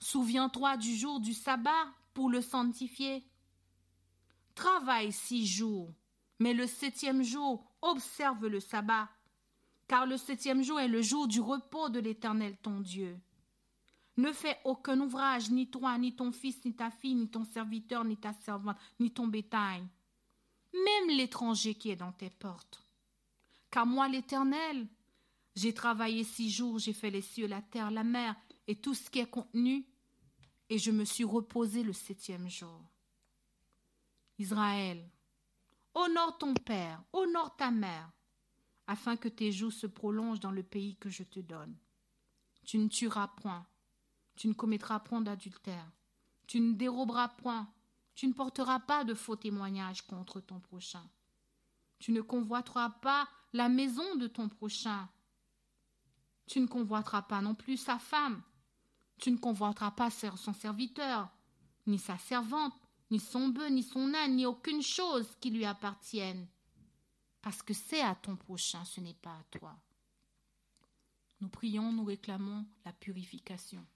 Souviens-toi du jour du sabbat pour le sanctifier. Travaille six jours, mais le septième jour observe le sabbat, car le septième jour est le jour du repos de l'Éternel ton Dieu. Ne fais aucun ouvrage, ni toi, ni ton fils, ni ta fille, ni ton serviteur, ni ta servante, ni ton bétail, même l'étranger qui est dans tes portes. Car moi, l'Éternel, j'ai travaillé six jours, j'ai fait les cieux, la terre, la mer, et tout ce qui est contenu, et je me suis reposé le septième jour. Israël, honore ton père, honore ta mère, afin que tes jours se prolongent dans le pays que je te donne. Tu ne tueras point, tu ne commettras point d'adultère, tu ne déroberas point, tu ne porteras pas de faux témoignages contre ton prochain. Tu ne convoiteras pas la maison de ton prochain. Tu ne convoiteras pas non plus sa femme. Tu ne convoiteras pas son serviteur, ni sa servante, ni son bœuf, ni son âne, ni aucune chose qui lui appartienne. Parce que c'est à ton prochain, ce n'est pas à toi. Nous prions, nous réclamons la purification.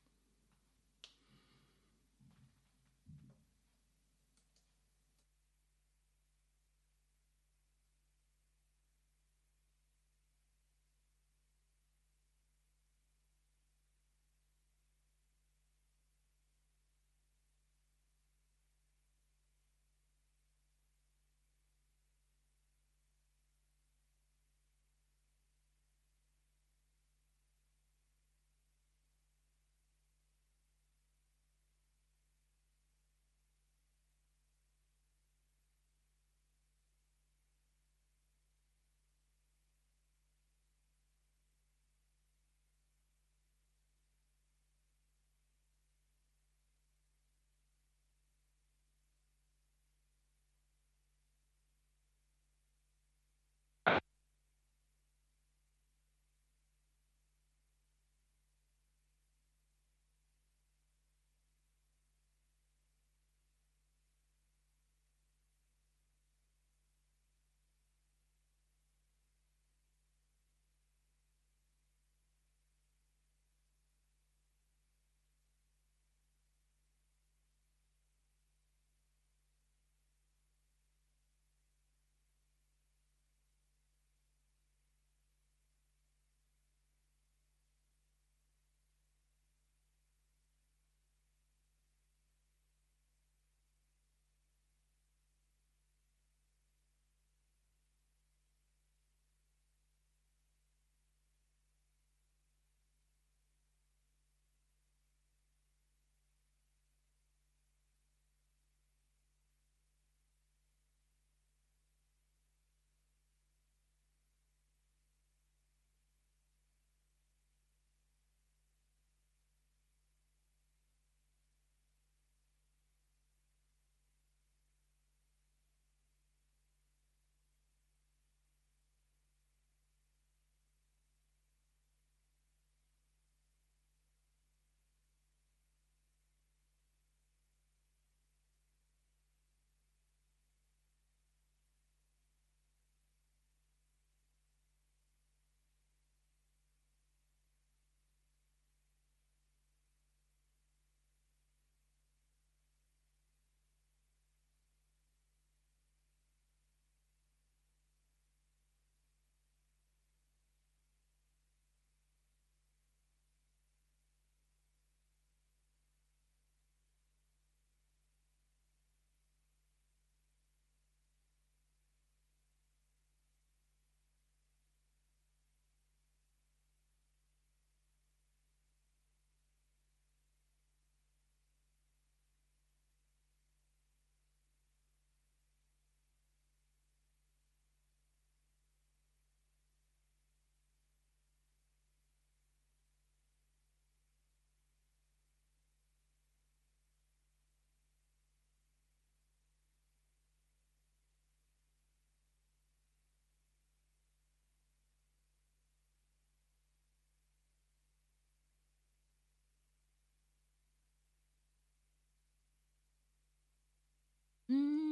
Mm,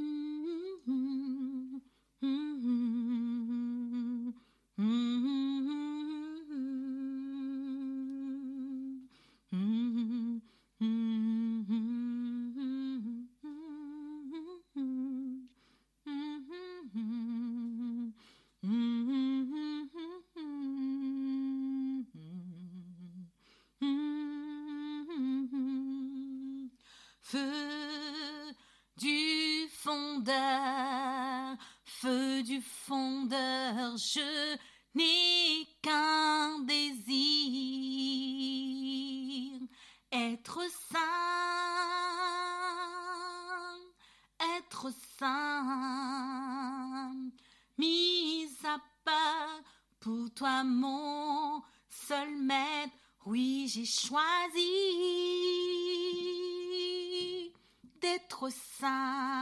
je n'ai qu'un désir, être saint, être saint, mis à part pour toi mon seul maître, oui j'ai choisi d'être saint,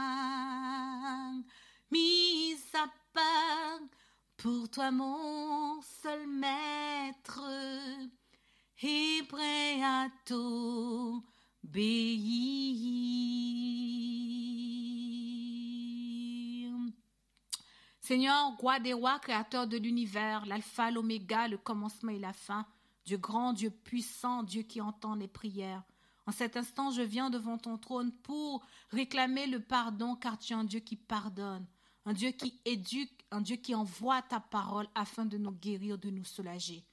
pour toi mon seul maître, et prêt à t'obéir. Seigneur, roi des rois, créateur de l'univers, l'alpha, l'oméga, le commencement et la fin, Dieu grand, Dieu puissant, Dieu qui entend les prières. En cet instant, je viens devant ton trône pour réclamer le pardon, car tu es un Dieu qui pardonne un Dieu qui éduque, un Dieu qui envoie ta parole afin de nous guérir, de nous soulager.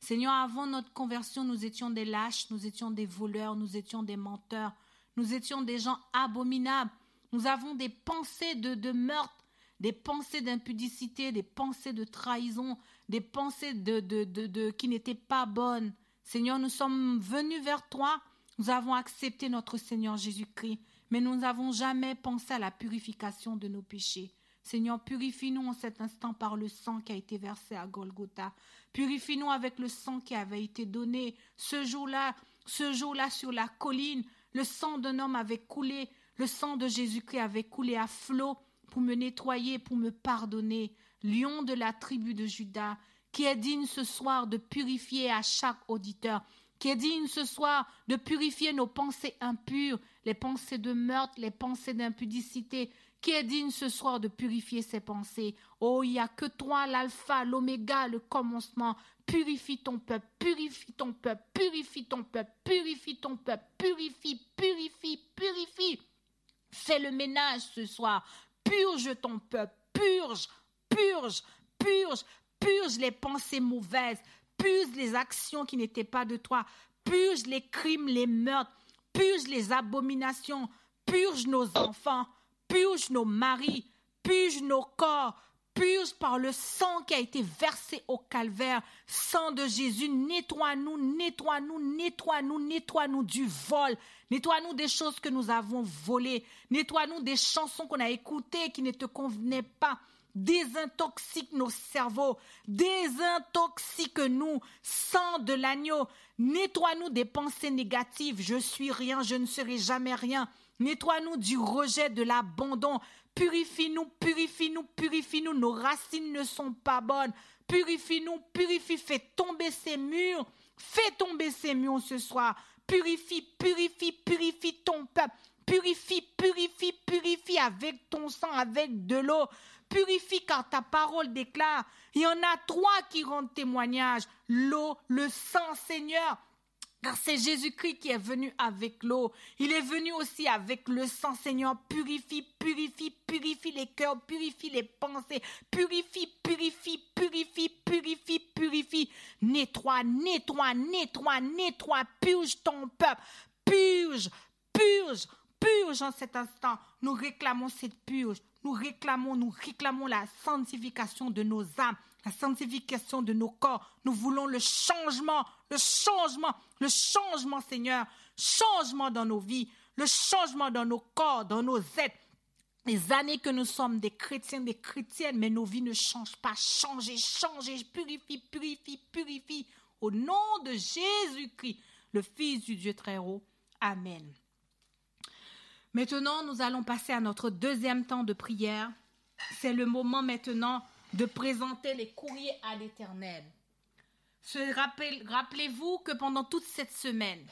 Seigneur, avant notre conversion, nous étions des lâches, nous étions des voleurs, nous étions des menteurs, nous étions des gens abominables. Nous avons des pensées de, meurtre, des pensées d'impudicité, des pensées de trahison, des pensées de, de, de qui n'étaient pas bonnes. Seigneur, nous sommes venus vers toi, nous avons accepté notre Seigneur Jésus-Christ, mais nous n'avons jamais pensé à la purification de nos péchés. Seigneur, purifie-nous en cet instant par le sang qui a été versé à Golgotha. Purifie-nous avec le sang qui avait été donné ce jour-là, ce jour-là sur la colline. Le sang d'un homme avait coulé, le sang de Jésus-Christ avait coulé à flot pour me nettoyer, pour me pardonner. Lion de la tribu de Judas, qui est digne ce soir de purifier à chaque auditeur, qui est digne ce soir de purifier nos pensées impures, les pensées de meurtre, les pensées d'impudicité, qui est digne ce soir de purifier ses pensées? Oh, il n'y a que toi, l'alpha, l'oméga, le commencement. Purifie ton peuple, purifie ton peuple, purifie ton peuple, purifie ton peuple, purifie, purifie, purifie. Fais le ménage ce soir. Purge ton peuple, purge, purge, purge, purge les pensées mauvaises, purge les actions qui n'étaient pas de toi, purge les crimes, les meurtres, purge les abominations, purge nos enfants, purge nos maris, purge nos corps, purge par le sang qui a été versé au calvaire. Sang de Jésus, nettoie-nous, nettoie-nous, nettoie-nous, nettoie-nous du vol. Nettoie-nous des choses que nous avons volées. Nettoie-nous des chansons qu'on a écoutées qui ne te convenaient pas. Désintoxique nos cerveaux. Désintoxique-nous. Sang de l'agneau. Nettoie-nous des pensées négatives. Je suis rien, je ne serai jamais rien. Nettoie-nous du rejet, de l'abandon. Purifie-nous, purifie-nous, purifie-nous. Nos racines ne sont pas bonnes. Purifie-nous, purifie, fais tomber ces murs. Fais tomber ces murs ce soir. Purifie, purifie, purifie ton peuple. Purifie, purifie, purifie avec ton sang, avec de l'eau. Purifie car ta parole déclare. Il y en a trois qui rendent témoignage. L'eau, le sang, Seigneur. Car c'est Jésus-Christ qui est venu avec l'eau. Il est venu aussi avec le sang, Seigneur. Purifie, purifie, purifie les cœurs, purifie les pensées. Purifie, purifie, purifie, purifie, purifie. Nettoie, nettoie, nettoie, nettoie. Purge ton peuple. Purge, purge, purge en cet instant. Nous réclamons cette purge. Nous réclamons, nous réclamons la sanctification de nos âmes la sanctification de nos corps. Nous voulons le changement, le changement, le changement, Seigneur, changement dans nos vies, le changement dans nos corps, dans nos êtres. Les années que nous sommes des chrétiens, des chrétiennes, mais nos vies ne changent pas. Changez, changez, purifie, purifie, purifie. Au nom de Jésus-Christ, le Fils du Dieu très haut. Amen. Maintenant, nous allons passer à notre deuxième temps de prière. C'est le moment maintenant de présenter les courriers à l'Éternel. Rappelez-vous que pendant toute cette semaine,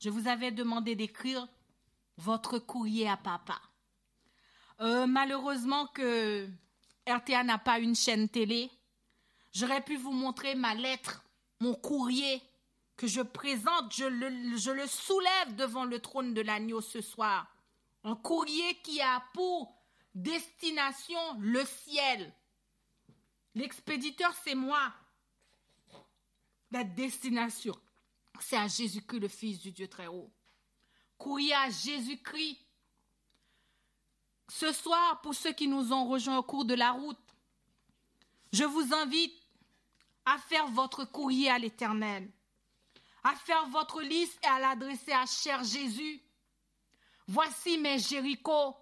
je vous avais demandé d'écrire votre courrier à papa. Euh, malheureusement que RTA n'a pas une chaîne télé. J'aurais pu vous montrer ma lettre, mon courrier que je présente, je le, je le soulève devant le trône de l'agneau ce soir. Un courrier qui a pour destination le ciel. L'expéditeur, c'est moi. La destination, c'est à Jésus-Christ, le Fils du Dieu très haut. Courrier à Jésus-Christ. Ce soir, pour ceux qui nous ont rejoints au cours de la route, je vous invite à faire votre courrier à l'Éternel, à faire votre liste et à l'adresser à cher Jésus. Voici mes Jéricho.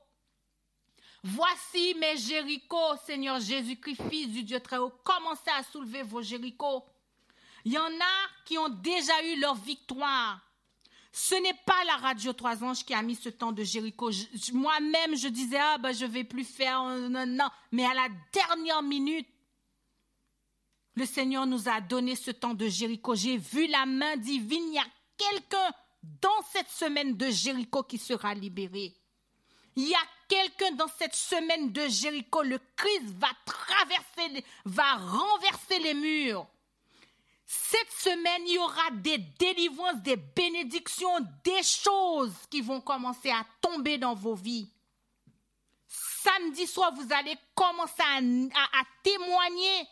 Voici mes Jéricho, Seigneur Jésus-Christ, Fils du Dieu très haut. Commencez à soulever vos Jéricho. Il y en a qui ont déjà eu leur victoire. Ce n'est pas la radio Trois Anges qui a mis ce temps de Jéricho. Moi-même, je disais, ah ben, je vais plus faire, non, non. Mais à la dernière minute, le Seigneur nous a donné ce temps de Jéricho. J'ai vu la main divine. Il y a quelqu'un dans cette semaine de Jéricho qui sera libéré. Il y a quelqu'un dans cette semaine de Jéricho. Le Christ va traverser, va renverser les murs. Cette semaine, il y aura des délivrances, des bénédictions, des choses qui vont commencer à tomber dans vos vies. Samedi soir, vous allez commencer à, témoigner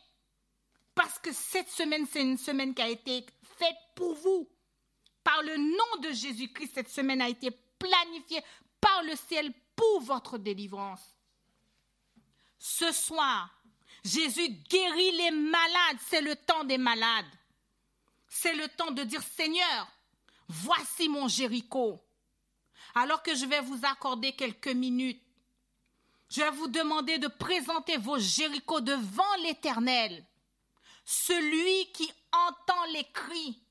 parce que cette semaine, c'est une semaine qui a été faite pour vous. Par le nom de Jésus-Christ, cette semaine a été planifiée par le ciel pour votre délivrance. Ce soir, Jésus guérit les malades. C'est le temps des malades. C'est le temps de dire Seigneur, voici mon Jéricho. Alors que je vais vous accorder quelques minutes, je vais vous demander de présenter vos Jérichos devant l'Éternel. Celui qui entend les cris.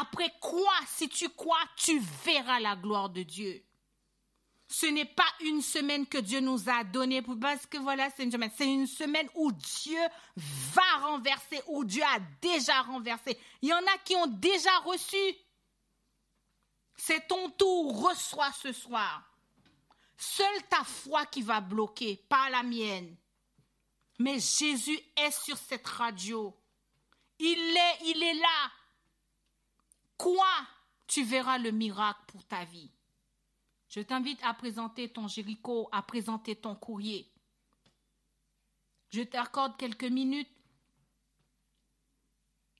Après quoi, si tu crois, tu verras la gloire de Dieu. Ce n'est pas une semaine que Dieu nous a donnée parce que voilà, c'est une semaine. C'est une semaine où Dieu va renverser, où Dieu a déjà renversé. Il y en a qui ont déjà reçu. C'est ton tour, reçois ce soir. Seule ta foi qui va bloquer, pas la mienne. Mais Jésus est sur cette radio. Il est, il est là. Quoi? Tu verras le miracle pour ta vie. Je t'invite à présenter ton Jéricho, à présenter ton courrier. Je t'accorde quelques minutes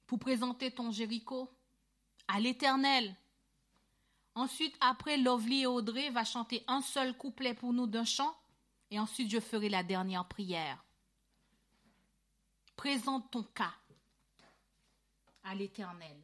pour présenter ton Jéricho à l'Éternel. Ensuite, après, Lovely et Audrey va chanter un seul couplet pour nous d'un chant, et ensuite je ferai la dernière prière. Présente ton cas à l'Éternel.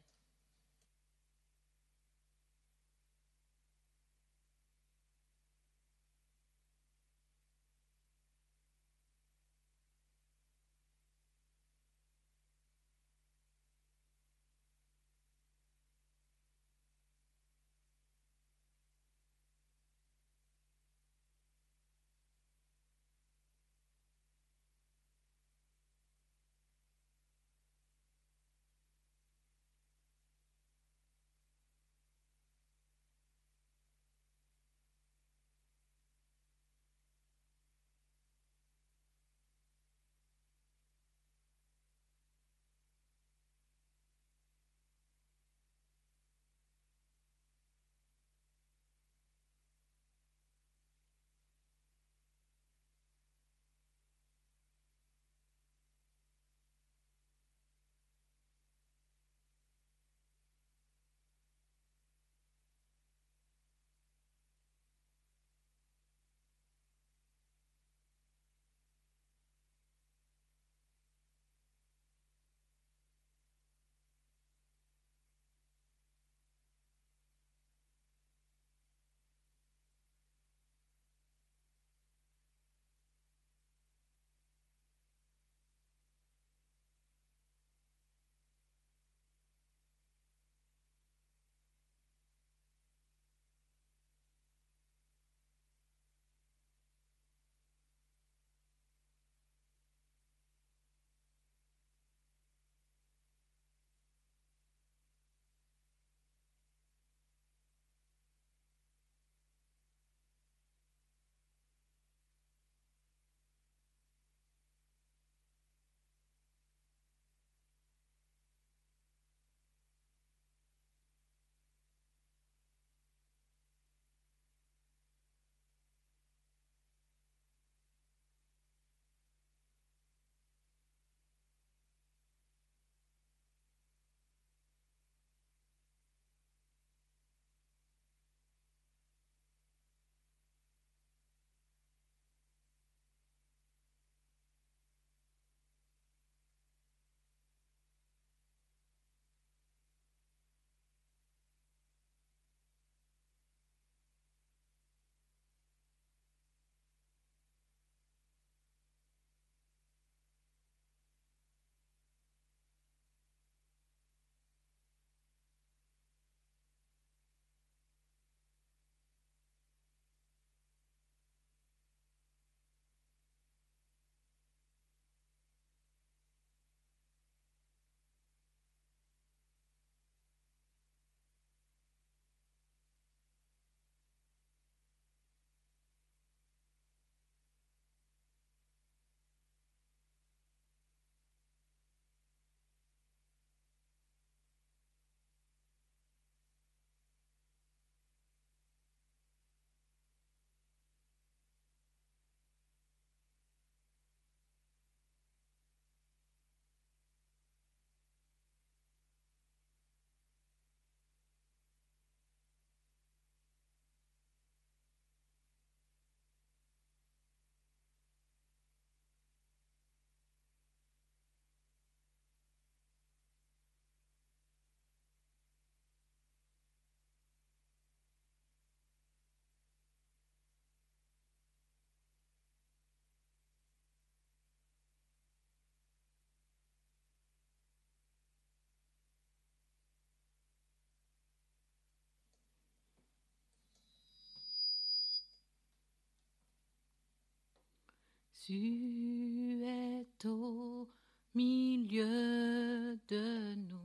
Jésus est au milieu de nous.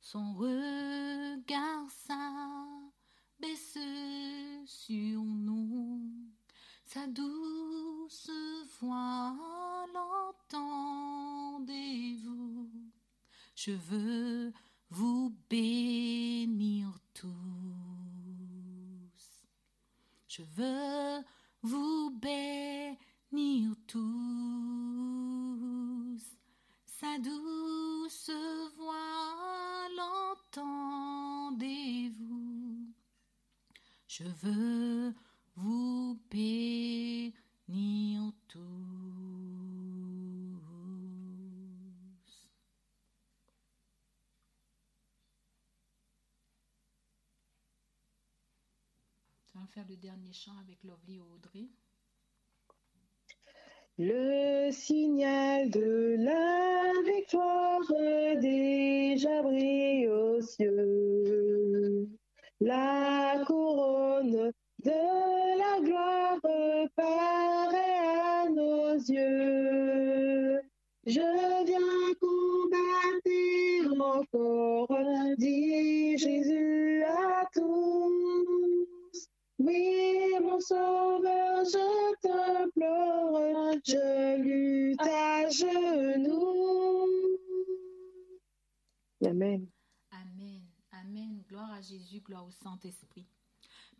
Son regard s'abaisse sur nous. Sa douce voix, l'entendez-vous Je veux vous bénir tous. Je veux vous bénir tous. Sa douce voix, l'entendez-vous Je veux vous bénir tous. On va faire le dernier chant avec Lovely Audrey. Le signal de la victoire déjà brille aux cieux. La couronne de la gloire paraît à nos yeux. Je viens combattre encore, dit Jésus à tous. Oui, mon sauveur, je t'implore, je lutte à genoux. Amen. Amen. Amen. Gloire à Jésus, gloire au Saint-Esprit.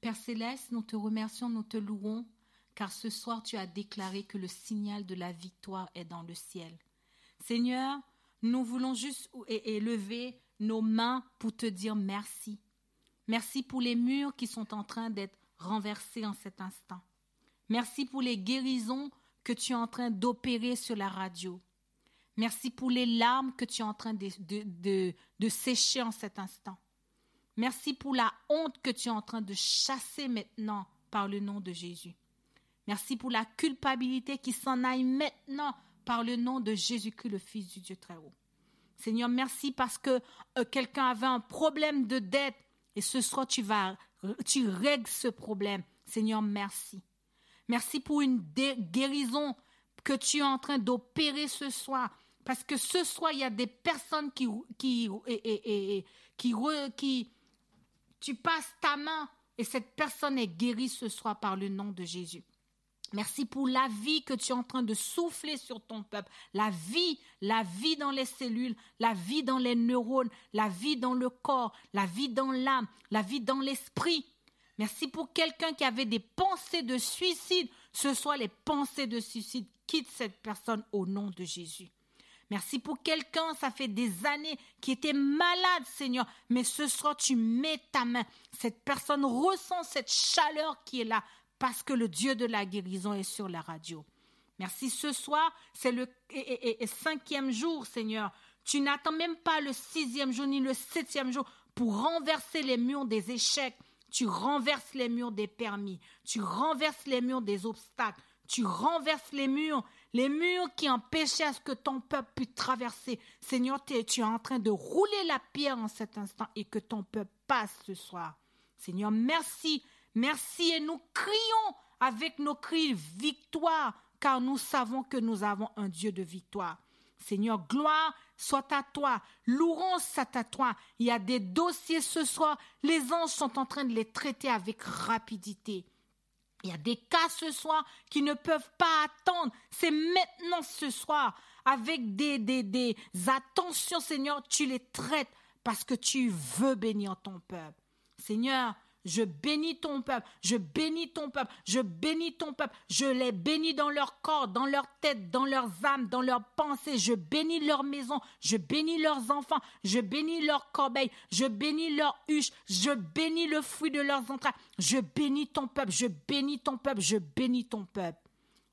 Père céleste, nous te remercions, nous te louons, car ce soir tu as déclaré que le signal de la victoire est dans le ciel. Seigneur, nous voulons juste élever nos mains pour te dire merci. Merci pour les murs qui sont en train d'être renversés en cet instant. Merci pour les guérisons que tu es en train d'opérer sur la radio. Merci pour les larmes que tu es en train de sécher en cet instant. Merci pour la honte que tu es en train de chasser maintenant par le nom de Jésus. Merci pour la culpabilité qui s'en aille maintenant par le nom de Jésus-Christ, le Fils du Dieu très haut. Seigneur, merci parce que euh, quelqu'un avait un problème de dette et ce soir tu vas, tu règles ce problème. Seigneur, merci. Merci pour une guérison que tu es en train d'opérer ce soir. Parce que ce soir, il y a des personnes qui, qui, et, qui, qui, tu passes ta main et cette personne est guérie ce soir par le nom de Jésus. Merci pour la vie que tu es en train de souffler sur ton peuple. La vie, la vie dans les cellules, la vie dans les neurones, la vie dans le corps, la vie dans l'âme, la vie dans l'esprit. Merci pour quelqu'un qui avait des pensées de suicide. Ce soir, les pensées de suicide quittent cette personne au nom de Jésus. Merci pour quelqu'un, ça fait des années, qui était malade, Seigneur. Mais ce soir, tu mets ta main. Cette personne ressent cette chaleur qui est là parce que le Dieu de la guérison est sur la radio. Merci. Ce soir, c'est le cinquième jour, Seigneur. Tu n'attends même pas le sixième jour ni le septième jour pour renverser les murs des échecs. Tu renverses les murs des permis. Tu renverses les murs des obstacles. Tu renverses les murs les murs qui empêchaient à ce que ton peuple puisse traverser. Seigneur, tu es en train de rouler la pierre en cet instant et que ton peuple passe ce soir. Seigneur, merci, merci et nous crions avec nos cris victoire, car nous savons que nous avons un Dieu de victoire. Seigneur, gloire soit à toi, louange soit à toi. Il y a des dossiers ce soir, les anges sont en train de les traiter avec rapidité. Il y a des cas ce soir qui ne peuvent pas attendre. C'est maintenant ce soir. Avec des, des, des attentions, Seigneur, tu les traites parce que tu veux bénir ton peuple. Seigneur, je bénis ton peuple, je bénis ton peuple, je bénis ton peuple, je les bénis dans leur corps, dans leur tête, dans leurs âmes, dans leurs pensées, je bénis leur maison, je bénis leurs enfants, je bénis leurs corbeilles, je bénis leurs huches, je bénis le fruit de leurs entrailles, je bénis ton peuple, je bénis ton peuple, je bénis ton peuple.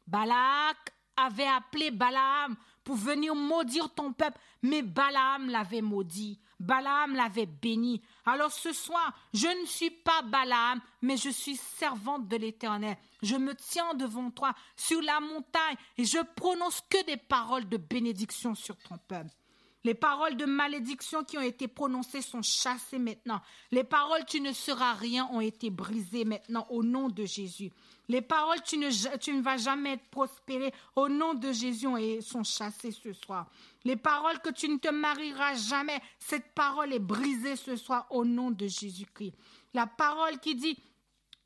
Balak avait appelé Balaam pour venir maudire ton peuple, mais Balaam l'avait maudit. Balaam l'avait béni. Alors ce soir, je ne suis pas Balaam, mais je suis servante de l'Éternel. Je me tiens devant toi sur la montagne et je prononce que des paroles de bénédiction sur ton peuple. Les paroles de malédiction qui ont été prononcées sont chassées maintenant. Les paroles tu ne seras rien ont été brisées maintenant au nom de Jésus. Les paroles tu ne, vas jamais être prospéré au nom de Jésus sont chassées ce soir. Les paroles que tu ne te marieras jamais, cette parole est brisée ce soir au nom de Jésus-Christ. La parole qui dit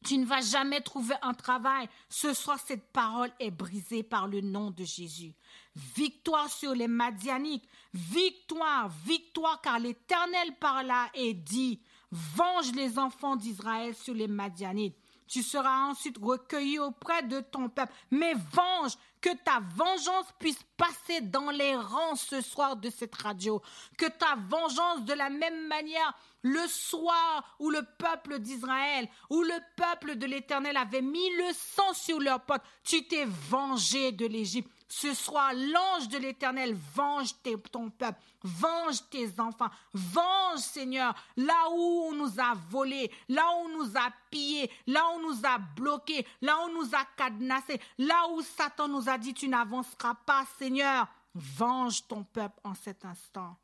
tu ne vas jamais trouver un travail. Ce soir, cette parole est brisée par le nom de Jésus. Victoire sur les Madianites. Victoire, victoire, car l'Éternel par là et dit, venge les enfants d'Israël sur les Madianites. Tu seras ensuite recueilli auprès de ton peuple. Mais venge, que ta vengeance puisse passer dans les rangs ce soir de cette radio. Que ta vengeance, de la même manière, le soir où le peuple d'Israël, où le peuple de l'Éternel avait mis le sang sur leurs potes, tu t'es vengé de l'Égypte. Ce soir, l'ange de l'Éternel venge ton peuple, venge tes enfants, venge Seigneur, là où on nous a volé, là où on nous a pillé, là où on nous a bloqué, là où on nous a cadenassé, là où Satan nous a dit tu n'avanceras pas Seigneur, venge ton peuple en cet instant.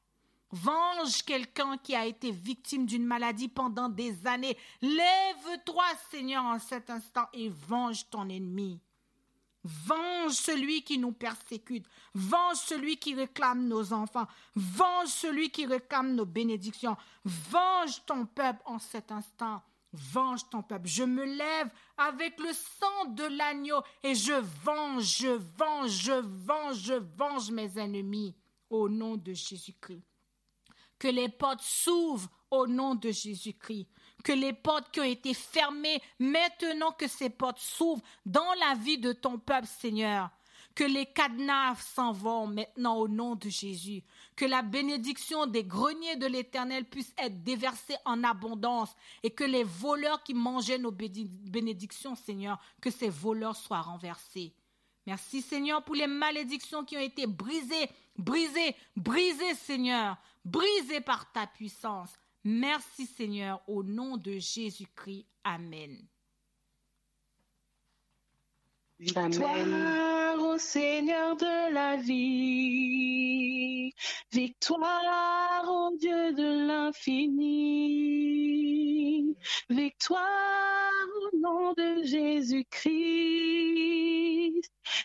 Venge quelqu'un qui a été victime d'une maladie pendant des années. Lève-toi, Seigneur, en cet instant et venge ton ennemi. Venge celui qui nous persécute. Venge celui qui réclame nos enfants. Venge celui qui réclame nos bénédictions. Venge ton peuple en cet instant. Venge ton peuple. Je me lève avec le sang de l'agneau et je venge, je venge, je venge, je venge mes ennemis au nom de Jésus-Christ. Que les portes s'ouvrent au nom de Jésus-Christ que les portes qui ont été fermées, maintenant que ces portes s'ouvrent dans la vie de ton peuple, Seigneur. Que les cadenas s'en vont maintenant au nom de Jésus. Que la bénédiction des greniers de l'Éternel puisse être déversée en abondance et que les voleurs qui mangeaient nos bénédictions, Seigneur, que ces voleurs soient renversés. Merci Seigneur pour les malédictions qui ont été brisées, brisées, brisées Seigneur, brisées par ta puissance. Merci Seigneur, au nom de Jésus-Christ. Amen. Victoire au Seigneur de la vie, victoire au Dieu de l'infini, victoire au nom de Jésus-Christ,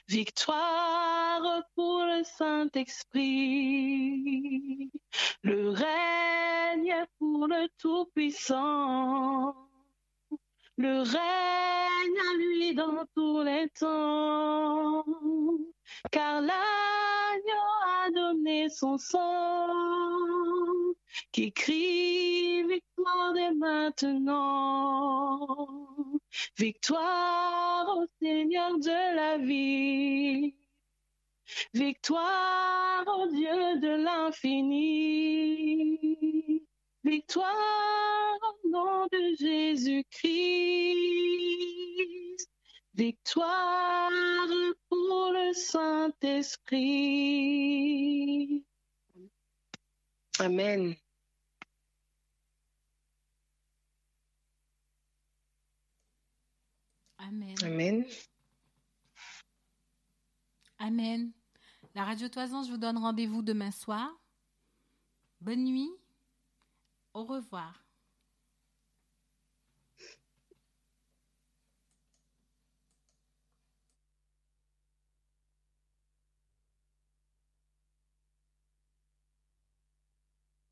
victoire pour le Saint-Esprit, le règne pour le Tout-Puissant. Le règne à lui dans tous les temps, car l'agneau a donné son sang, qui crie victoire dès maintenant, victoire au Seigneur de la vie. Victoire au Dieu de l'infini, victoire au nom de Jésus-Christ, victoire pour le Saint-Esprit. Amen. Amen. Amen. Amen. La Radio Toison, je vous donne rendez-vous demain soir. Bonne nuit. Au revoir.